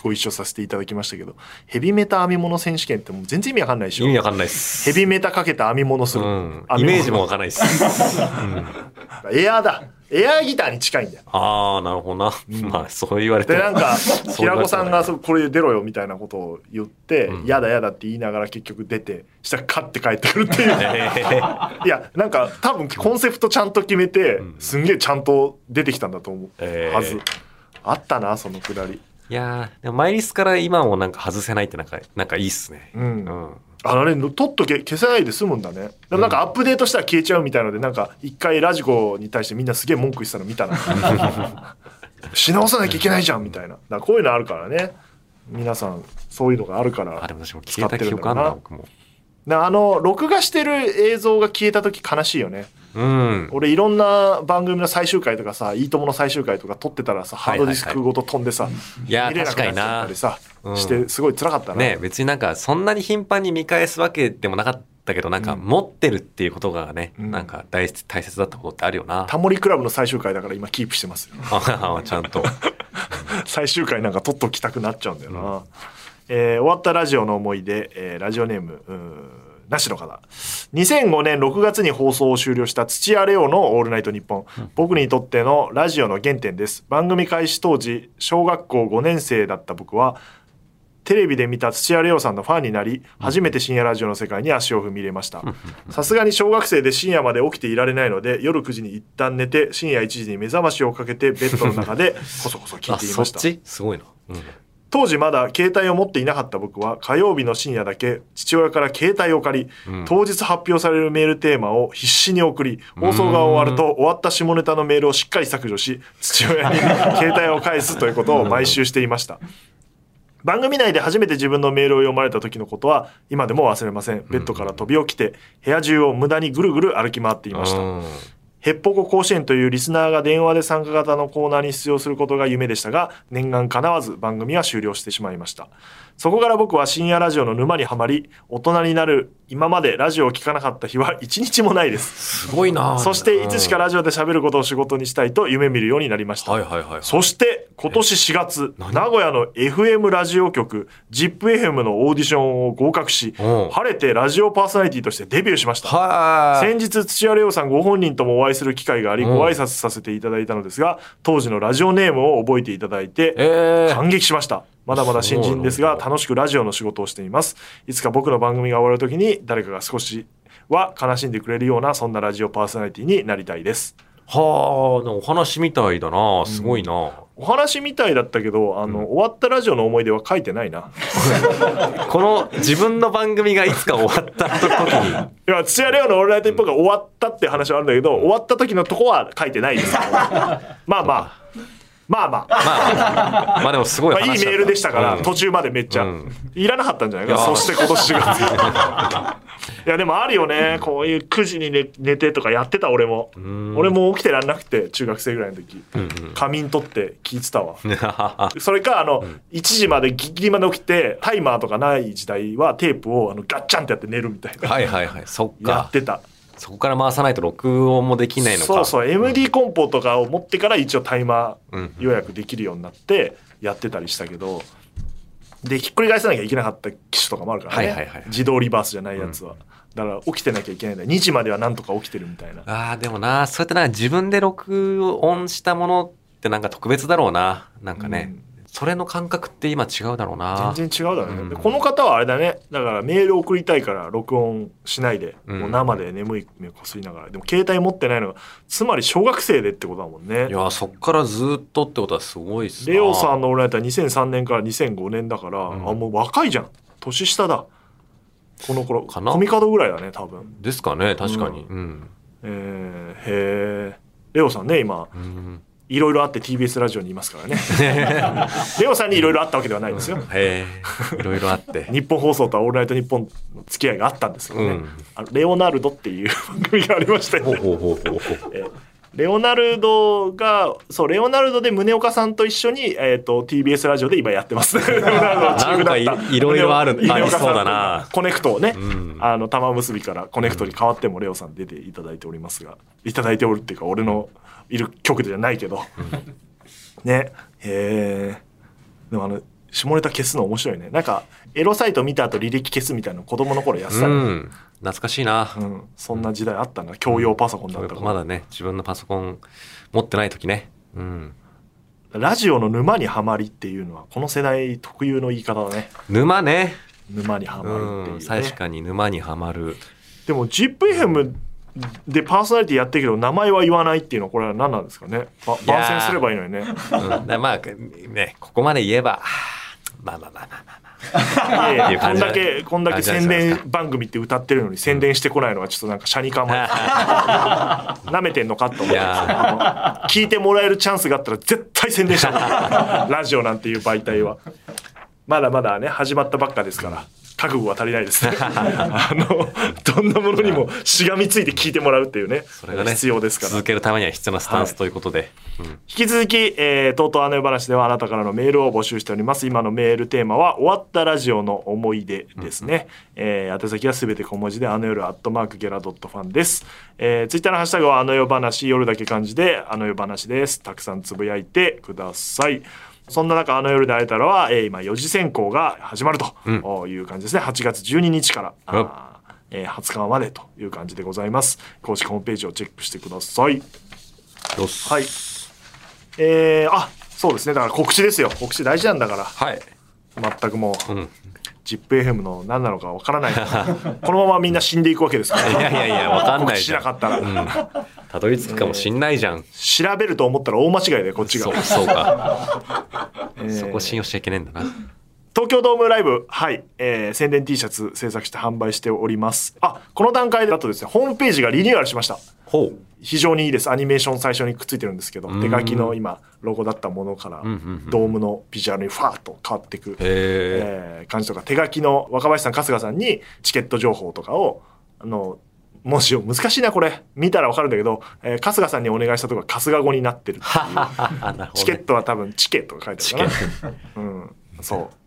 S1: ご一緒させていただきましたけど、ヘビメタ編み物選手権ってもう全然意味わかんないでしょ。
S2: 意味わかんないっす
S1: ヘビメタかけた編み物する。
S2: うんイメージもわかんないっす
S1: エアーだ。エアーギターに近いんだよ。
S2: ああなるほどな、まあそう言われて
S1: で、
S2: も
S1: なんか、平子さんがこれ出ろよみたいなことを言って、やだやだって言いながら結局出て、したらカッて帰ってくるっていう。いやなんか多分コンセプトちゃんと決めて、すんげえちゃんと出てきたんだと思う、
S2: えー
S1: はずあったなそのくだり。
S2: いやーでもマイリスから今もなんか外せないってなんかなんかいいっすね。
S1: うん、
S2: うん
S1: あれ取っとけ消せないで済むんだね。でもなんかアップデートしたら消えちゃうみたいのでなんか一回ラジコに対してみんなすげえ文句言ってたの見たな。し直さなきゃいけないじゃんみたいな。だこういうのあるからね。皆さんそういうのがあるから
S2: あでも私も消えた記憶あんな僕も。
S1: であの録画してる映像が消えた時悲しいよね
S2: うん。
S1: 俺いろんな番組の最終回とかさ「いいとも!」の最終回とか撮ってたらさハードディスクごと飛んでさ、
S2: いや
S1: 見れなくなっちゃったりさ
S2: うん。
S1: してすごい辛かったな、
S2: ね別になんかそんなに頻繁に見返すわけでもなかったけどなんか持ってるっていうことがね、
S1: うん。
S2: なんか大大切だったことってあるよな、
S1: タモリクラブの最終回だから今キープしてますよ。
S2: あちゃんと。
S1: 最終回なんか撮っときたくなっちゃうんだよな、えー終わったラジオの思い出、えーラジオネームうーなしの方。2005年6月に放送を終了した土屋レオの「オールナイトニッポン」僕にとってのラジオの原点です。番組開始当時小学校5年生だった僕はテレビで見た土屋レオさんのファンになり初めて深夜ラジオの世界に足を踏み入れました。さすがに小学生で深夜まで起きていられないので夜9時に一旦寝て深夜1時に目覚ましをかけてベッドの中でこそこそ聞いていました。
S2: ち？すごいな、うん
S1: 当時まだ携帯を持っていなかった僕は火曜日の深夜だけ父親から携帯を借り、
S2: うん。
S1: 当日発表されるメールテーマを必死に送り放送が終わると終わった下ネタのメールをしっかり削除し父親に携帯を返すということを毎週していました。番組内で初めて自分のメールを読まれた時のことは今でも忘れません。ベッドから飛び起きて部屋中を無駄にぐるぐる歩き回っていました。
S2: うん
S1: ヘッポコ甲子園というリスナーが電話で参加型のコーナーに出場することが夢でしたが念願叶わず番組は終了してしまいました。そこから僕は深夜ラジオの沼にはまり大人になる今までラジオを聞かなかった日は一日もないです。
S2: すごいな。
S1: そしていつしか
S2: うん
S1: ラジオで喋ることを仕事にしたいと夢見るようになりました、
S2: はいはいはい
S1: そして今年4月
S2: 何？
S1: 名古屋の FM ラジオ局 ZIPFM のオーディションを合格し
S2: うん。
S1: 晴れてラジオパーソナリティとしてデビューしました。
S2: はい。
S1: 先日土屋レオさんご本人ともお会いする機会があり
S2: うん。
S1: ご挨拶させていただいたのですが当時のラジオネームを覚えていただいて
S2: えー。
S1: 感激しましたまだまだ新人ですが楽しくラジオの仕事をしています。いつか僕の番組が終わる時に誰かが少しは悲しんでくれるようなそんなラジオパーソナリティになりたいです。
S2: はあお話みたいだな。すごいな、
S1: お話みたいだったけどあの、終わったラジオの思い出は書いてないな。
S2: この自分の番組がいつか終わった時に。
S1: いや土屋レオの「オールナイトニッポン」が終わったって話はあるんだけど、終わった時のとこは書いてないです。まあまあまあまあ。
S2: まあまあ。でもすごい
S1: まあ、
S2: 話
S1: いいメールでしたから、
S2: うん。
S1: 途中までめっちゃ、
S2: うん。
S1: いらなかったんじゃないか
S2: いや
S1: そして今年4月 いやでもあるよね。こういう9時に寝寝てとかやってた俺も。
S2: ん。
S1: 俺も起きてらんなくて中学生ぐらいの時、
S2: うん
S1: 仮眠取って聞いてたわ。
S2: うん。
S1: それかあの、1時までギリギリまで起きてタイマーとかない時代はテープをあのガッチャンってやって寝るみたいな、
S2: はいはいはい。そっ
S1: や
S2: か
S1: ってた
S2: そこから回さないと録音もできないのか。
S1: そうそう。MD コンポとかを持ってから一応タイマ
S2: うん
S1: ー予約できるようになってやってたりしたけどでひっくり返さなきゃいけなかった機種とかもあるからね、
S2: はいはいはい
S1: 自動リバースじゃないやつは、だから起きてなきゃいけないんだ2時まではなんとか起きてるみたいな。
S2: あーでもなそうやってな自分で録音したものってなんか特別だろうな。なんかね、
S1: うん
S2: それの感覚って今違うだろうな。
S1: 全然違うだろうね、
S2: うん。
S1: でこの方はあれだね。だからメール送りたいから録音しないで、
S2: うん。
S1: もう生で眠い目こすりながら。でも携帯持ってないのがつまり小学生でってことだもんね。
S2: いやそっからずっとってことはすごいっすな。
S1: レオさんのオールナイトは2003年から2005年だから、
S2: ん。
S1: あもう若いじゃん。年下だ。この頃。
S2: かな？
S1: コミカドぐらいだね多分。
S2: ですかね確かに。うん、
S1: えー、へえレオさんね今。
S2: うん
S1: いろいろあって TBS ラジオにいますからね。レオさんにいろいろあったわけではないんですよ。
S2: へえ。いろいろあって。
S1: 日本放送とは「オールナイトニッポン」の付き合いがあったんですけどね、
S2: うん。
S1: あのレオナルドっていう 番組がありましたよね。
S2: ほうほうほうほう。ほう
S1: えーレオナルドがそうレオナルドで宗岡さんと一緒に、えー、と TBS ラジオで今やってます。
S2: なんかいいろいろあるありそうだな。
S1: コネクトをね、
S2: うん。
S1: あの玉結びからコネクトに変わってもレオさん出ていただいておりますがいただいておるっていうか俺のいる局じゃないけど、ね。へえでもあの下ネタ消すの面白いね。なんかエロサイト見た後履歴消すみたいなの子供の頃やってたね、
S2: うん。懐かしいな、
S1: うん。そんな時代あったな。共用パソコンだったから、
S2: まだね自分のパソコン持ってない時ね。うん。
S1: ラジオの沼にはまりっていうのはこの世代特有の言い方だね。
S2: 沼ね。
S1: 沼にはまるっていう、
S2: うん。
S1: ね
S2: 確かに沼にはまる。
S1: でも ZIPFM でパーソナリティやってるけど名前は言わないっていうのはこれは何なんですかね？番宣すればいいのにね。
S2: うん、だまあねここまで言えばまあまあまあまあまあ
S1: いやいやこんだけこんだけ宣伝番組って歌ってるのに宣伝してこないのはちょっとなんか車に構えて。なめてんのかと思って聞いてもらえるチャンスがあったら絶対宣伝したラジオなんていう媒体は。まだまだね始まったばっかですから覚悟は足りないですね あのどんなものにもしがみついて聞いてもらうっていうね
S2: それがね
S1: 必要ですから
S2: 続けるためには必要なスタンスということで、うん
S1: 引き続き、えー、とうとうあの世話ではあなたからのメールを募集しております。今のメールテーマは、終わったラジオの思い出ですね。えー、宛先はすべて小文字で、あの夜アットマークゲラドットファンです。えー、ツイッターのハッシュタグは、あの夜話、夜だけ漢字で、あの夜話です。たくさんつぶやいてください。そんな中、あの夜で会えたらは、えー、今、4次選考が始まるという感じですね。8月12日から。えー20日までという感じでございます。公式ホームページをチェックしてください。
S2: よし
S1: はい。えー、あそうですね。だから告知ですよ。告知大事なんだから。
S2: はい。
S1: 全くもう、
S2: うん。
S1: ZIPFM の何なのかわからない。このままみんな死んでいくわけですから。
S2: いやいやいや、わかんない。
S1: しなかったら。
S2: うん。たどり着くかもしんないじゃん。
S1: 調べると思ったら大間違いでこっちが
S2: そう、。そうか。
S1: えー
S2: そこ信用しちゃいけないんだな。
S1: 東京ドームライブ、はい、えー宣伝 T シャツ制作して販売しております。あ、この段階だとですね、ホームページがリニューアルしました。
S2: ほう。
S1: 非常にいいです。アニメーション最初にくっついてるんですけど、
S2: ん
S1: 手書きの今、ロゴだったものから
S2: んうんうん、
S1: ドームのビジュアルにファーッと変わっていく。
S2: へえ。
S1: えー感じとか手書きの若林さん春日さんにチケット情報とかをあの文字を難しいなこれ見たらわかるんだけど、えー春日さんにお願いしたとこが春日語になってるっていう。チケットは多分チケとか書いてあるかな、うん、そう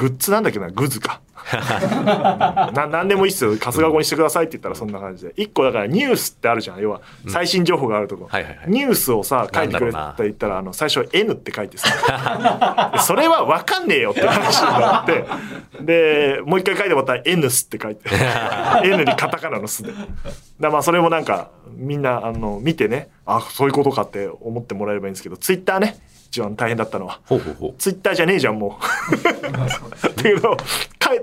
S1: グッズなんだっけなグズか。な何でもいいっすよ。春日語にしてくださいって言ったらそんな感じで。一個だからニュースってあるじゃん。要は最新情報があるとこ、
S2: はいはいはい。
S1: ニュースをさ書いてくれって言ったらあの最初 N って書いてさ。それは分かんねえよって話になって。でもう一回書いてもらったら N スって書いて。N にカタカナのスで。だまあそれもなんかみんなあの見てね。あそういうことかって思ってもらえればいいんですけど。ツイッターね一番大変だったのは
S2: ほうほうほう。
S1: ツイッターじゃねえじゃんもうっていうのを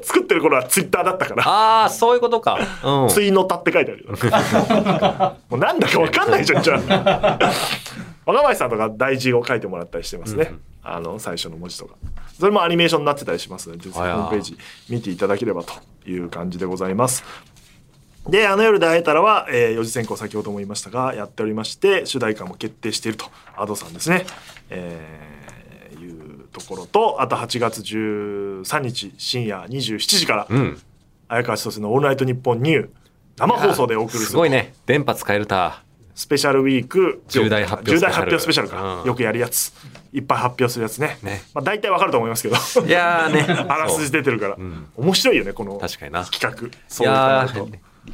S1: 作ってる頃はツイッターだったから
S2: ああ、そういうことか。うん。
S1: ついのたって書いてあるよ。もうなんだかわかんないじゃん、じゃあ。若林さんとか大事を書いてもらったりしてますね。あの、最初の文字とか。それもアニメーションになってたりしますので、ぜひホームページ見ていただければという感じでございます。で、あの夜で会えたらは、えー、四次選考先ほども言いましたが、やっておりまして、主題歌も決定していると、アドさんですね。えー、いうところと、あと8月13日深夜27時から、
S2: うん。
S1: 綾川千歳の「オールナイトニッポンニュー」生放送でお送りする
S2: すごいね。電波使えるた。
S1: スペシャルウィーク
S2: 重大発表
S1: 重大発表スペシャルか、
S2: うん。
S1: よくやるやつ。いっぱい発表するやつね。
S2: ね。
S1: まあ、大体わかると思いますけど。
S2: いやーね。
S1: あらすじ出てるから、
S2: ん。
S1: 面白いよねこの
S2: 確かにな。
S1: 企画。
S2: い
S1: そういう
S2: や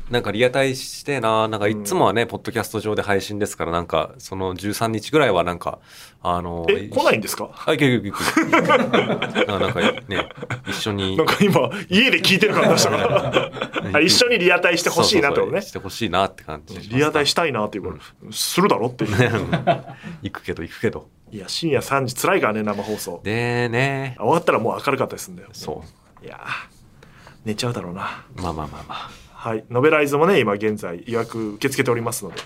S2: なんかリアタイしてえななんかいつもはね、ポッドキャスト上で配信ですからなんかその13日ぐらいはなんかあの
S1: え来ないんですか？
S2: あいけるいけ なんかね一緒に。
S1: なんか今家で聞いてる感出したから。あ 一緒にリアタイしてほしいなってことね。
S2: そうそうそうしてほしいなって感じ。
S1: リアタイしたいなっていうから、するだろっていう。
S2: 行くけど行くけど。
S1: いや深夜3時辛いからね生放送。
S2: でね。
S1: 終わったらもう明るかったりするんだよ。
S2: そ
S1: いやー寝ちゃうだろうな。
S2: うまあまあまあまあ
S1: はい、ノベライズもね今現在予約受け付けておりますので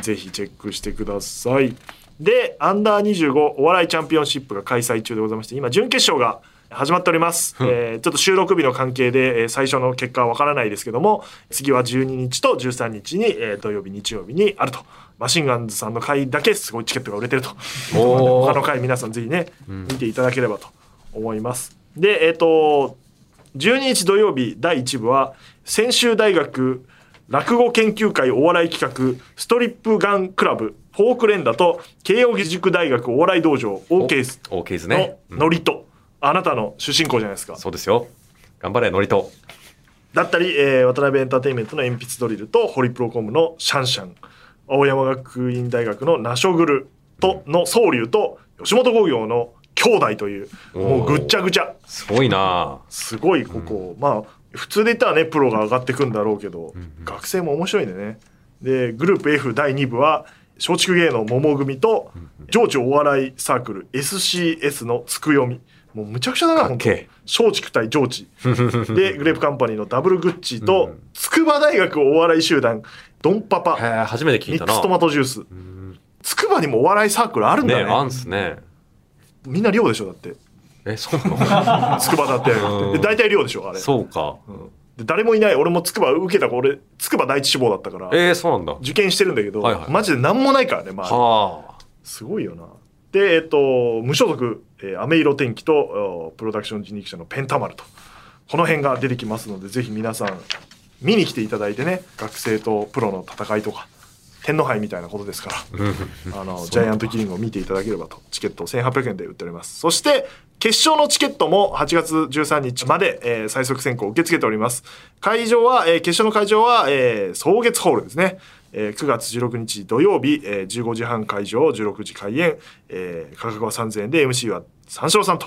S1: ぜひチェックしてください。でアンダー25お笑いチャンピオンシップが開催中でございまして今準決勝が始まっております、えーちょっと収録日の関係で、えー最初の結果はわからないですけども次は12日と13日に、えー土曜日日曜日にあると。マシンガンズさんの回だけすごいチケットが売れてると。他の回皆さんぜひね、見ていただければと思います。でえっ、と12日土曜日第1部は専修大学落語研究会お笑い企画ストリップガンクラブフォーク連打と慶應義塾大学お笑い道場 OK
S2: お OK です
S1: のノリと、あなたの出身校じゃないですか。
S2: そうですよ。頑張れノリと。
S1: だったり、えー渡辺エンターテインメントの鉛筆ドリルとホリプロコムのシャンシャン。青山学院大学のナショグルとの総龍と吉本興業の兄弟というもうぐっちゃぐちゃ。
S2: すごいな。
S1: すごいここ、まあ普通で言ったらねプロが上がってくんだろうけど、学生も面白いんでね。でグループ F 第2部は松竹芸能桃組と情緒お笑いサークル SCS のつく読み。もうむちゃくちゃだな本当。松竹対上智 でグレープカンパニーのダブルグッチと筑波大学お笑い集団ドンパ
S2: へ
S1: パ
S2: え初めて聞いたな。
S1: ミックストマトジュース。筑波にもお笑いサークルあるんだね。
S2: ねあんすね。
S1: みんな寮でしょだって
S2: えそうなの？
S1: 筑波だって
S2: うん。
S1: で大体寮でしょあれ。
S2: そうか。
S1: で誰もいない。俺も筑波受けた俺筑波第一志望だったから。
S2: えー、そうなんだ。
S1: 受験してるんだけど、
S2: はいはい
S1: マジで何もないからねまあ
S2: はあ。
S1: すごいよな。でえっと無所属、ええー、飴色天気とおプロダクション人力車のペンタマルと。この辺が出てきますのでぜひ皆さん見に来ていただいてね学生とプロの戦いとか天皇杯みたいなことですからあのジャイアントキリングを見ていただければと。チケット1800円で売っております。そして決勝のチケットも8月13日まで、えー最速選考受け付けております。会場は、えー決勝の会場は、えー、草月ホールですね。えー9月16日土曜日、えー15時半会場16時開演、えー価格は3000円で MC は三四郎さんと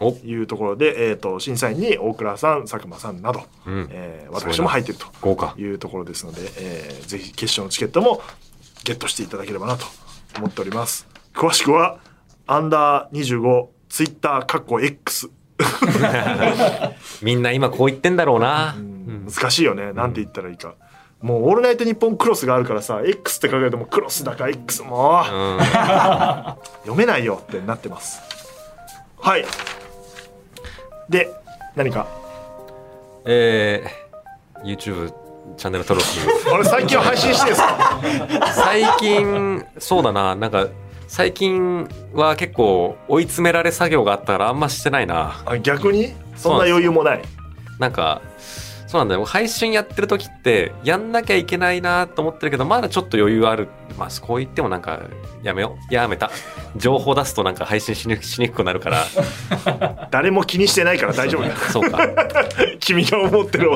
S2: お。
S1: いうところで、えー、と審査員に大倉さん佐久間さんなど、
S2: うん。
S1: えー私も入っているというところですので、えーぜひ決勝のチケットもゲットしていただければなと思っております。詳しくはアンダー25ツイッターかっこ X
S2: みんな今こう言ってんだろうな。
S1: 難しいよね、なんて言ったらいいか。もう「オールナイトニッポンクロス」があるからさ X って書かれてもクロスだか X も。う、
S2: うん。
S1: 読めないよってなってます。はいで何か？
S2: えー、YouTube チャンネル登録。
S1: あれ最近は配信してですか？
S2: 最近、そうだな、なんか、最近は結構追い詰められ作業があったからあんましてないな。
S1: あ逆に？そんな余裕もない。
S2: なんか、そうなんだよ。配信やってる時って、やんなきゃいけないなと思ってるけど、まだちょっと余裕ある。まあ、こう言ってもなんか、やめよう。やめた。情報出すとなんか配信しにしにくくなるから。
S1: 誰も気にしてないから大丈夫
S2: そうか。
S1: 君が思ってる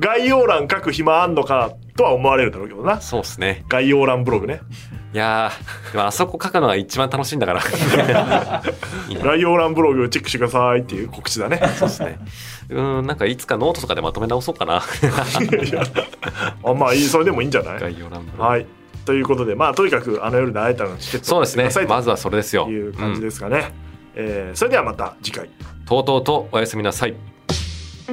S1: 概要欄書く暇あんのかとは思われるだろうけどな
S2: そうっすね。
S1: 概要欄ブログね
S2: いやー、でもあそこ書くのが一番楽しいんだから。
S1: 概要欄ブログチェックしてくださいっていう告知だね
S2: そうですね。うん、なんかいつかノートとかでまとめ直そうかな。
S1: いやあまあいいそれでもいいんじゃない？
S2: 概要欄部
S1: はいということでまあとにかくあの夜で会えたらのチケット
S2: そうですね。まずはそれですよ。
S1: という感じ
S2: うん
S1: ですかね、えーそれではまた次回
S2: とうとうとおやすみなさい。「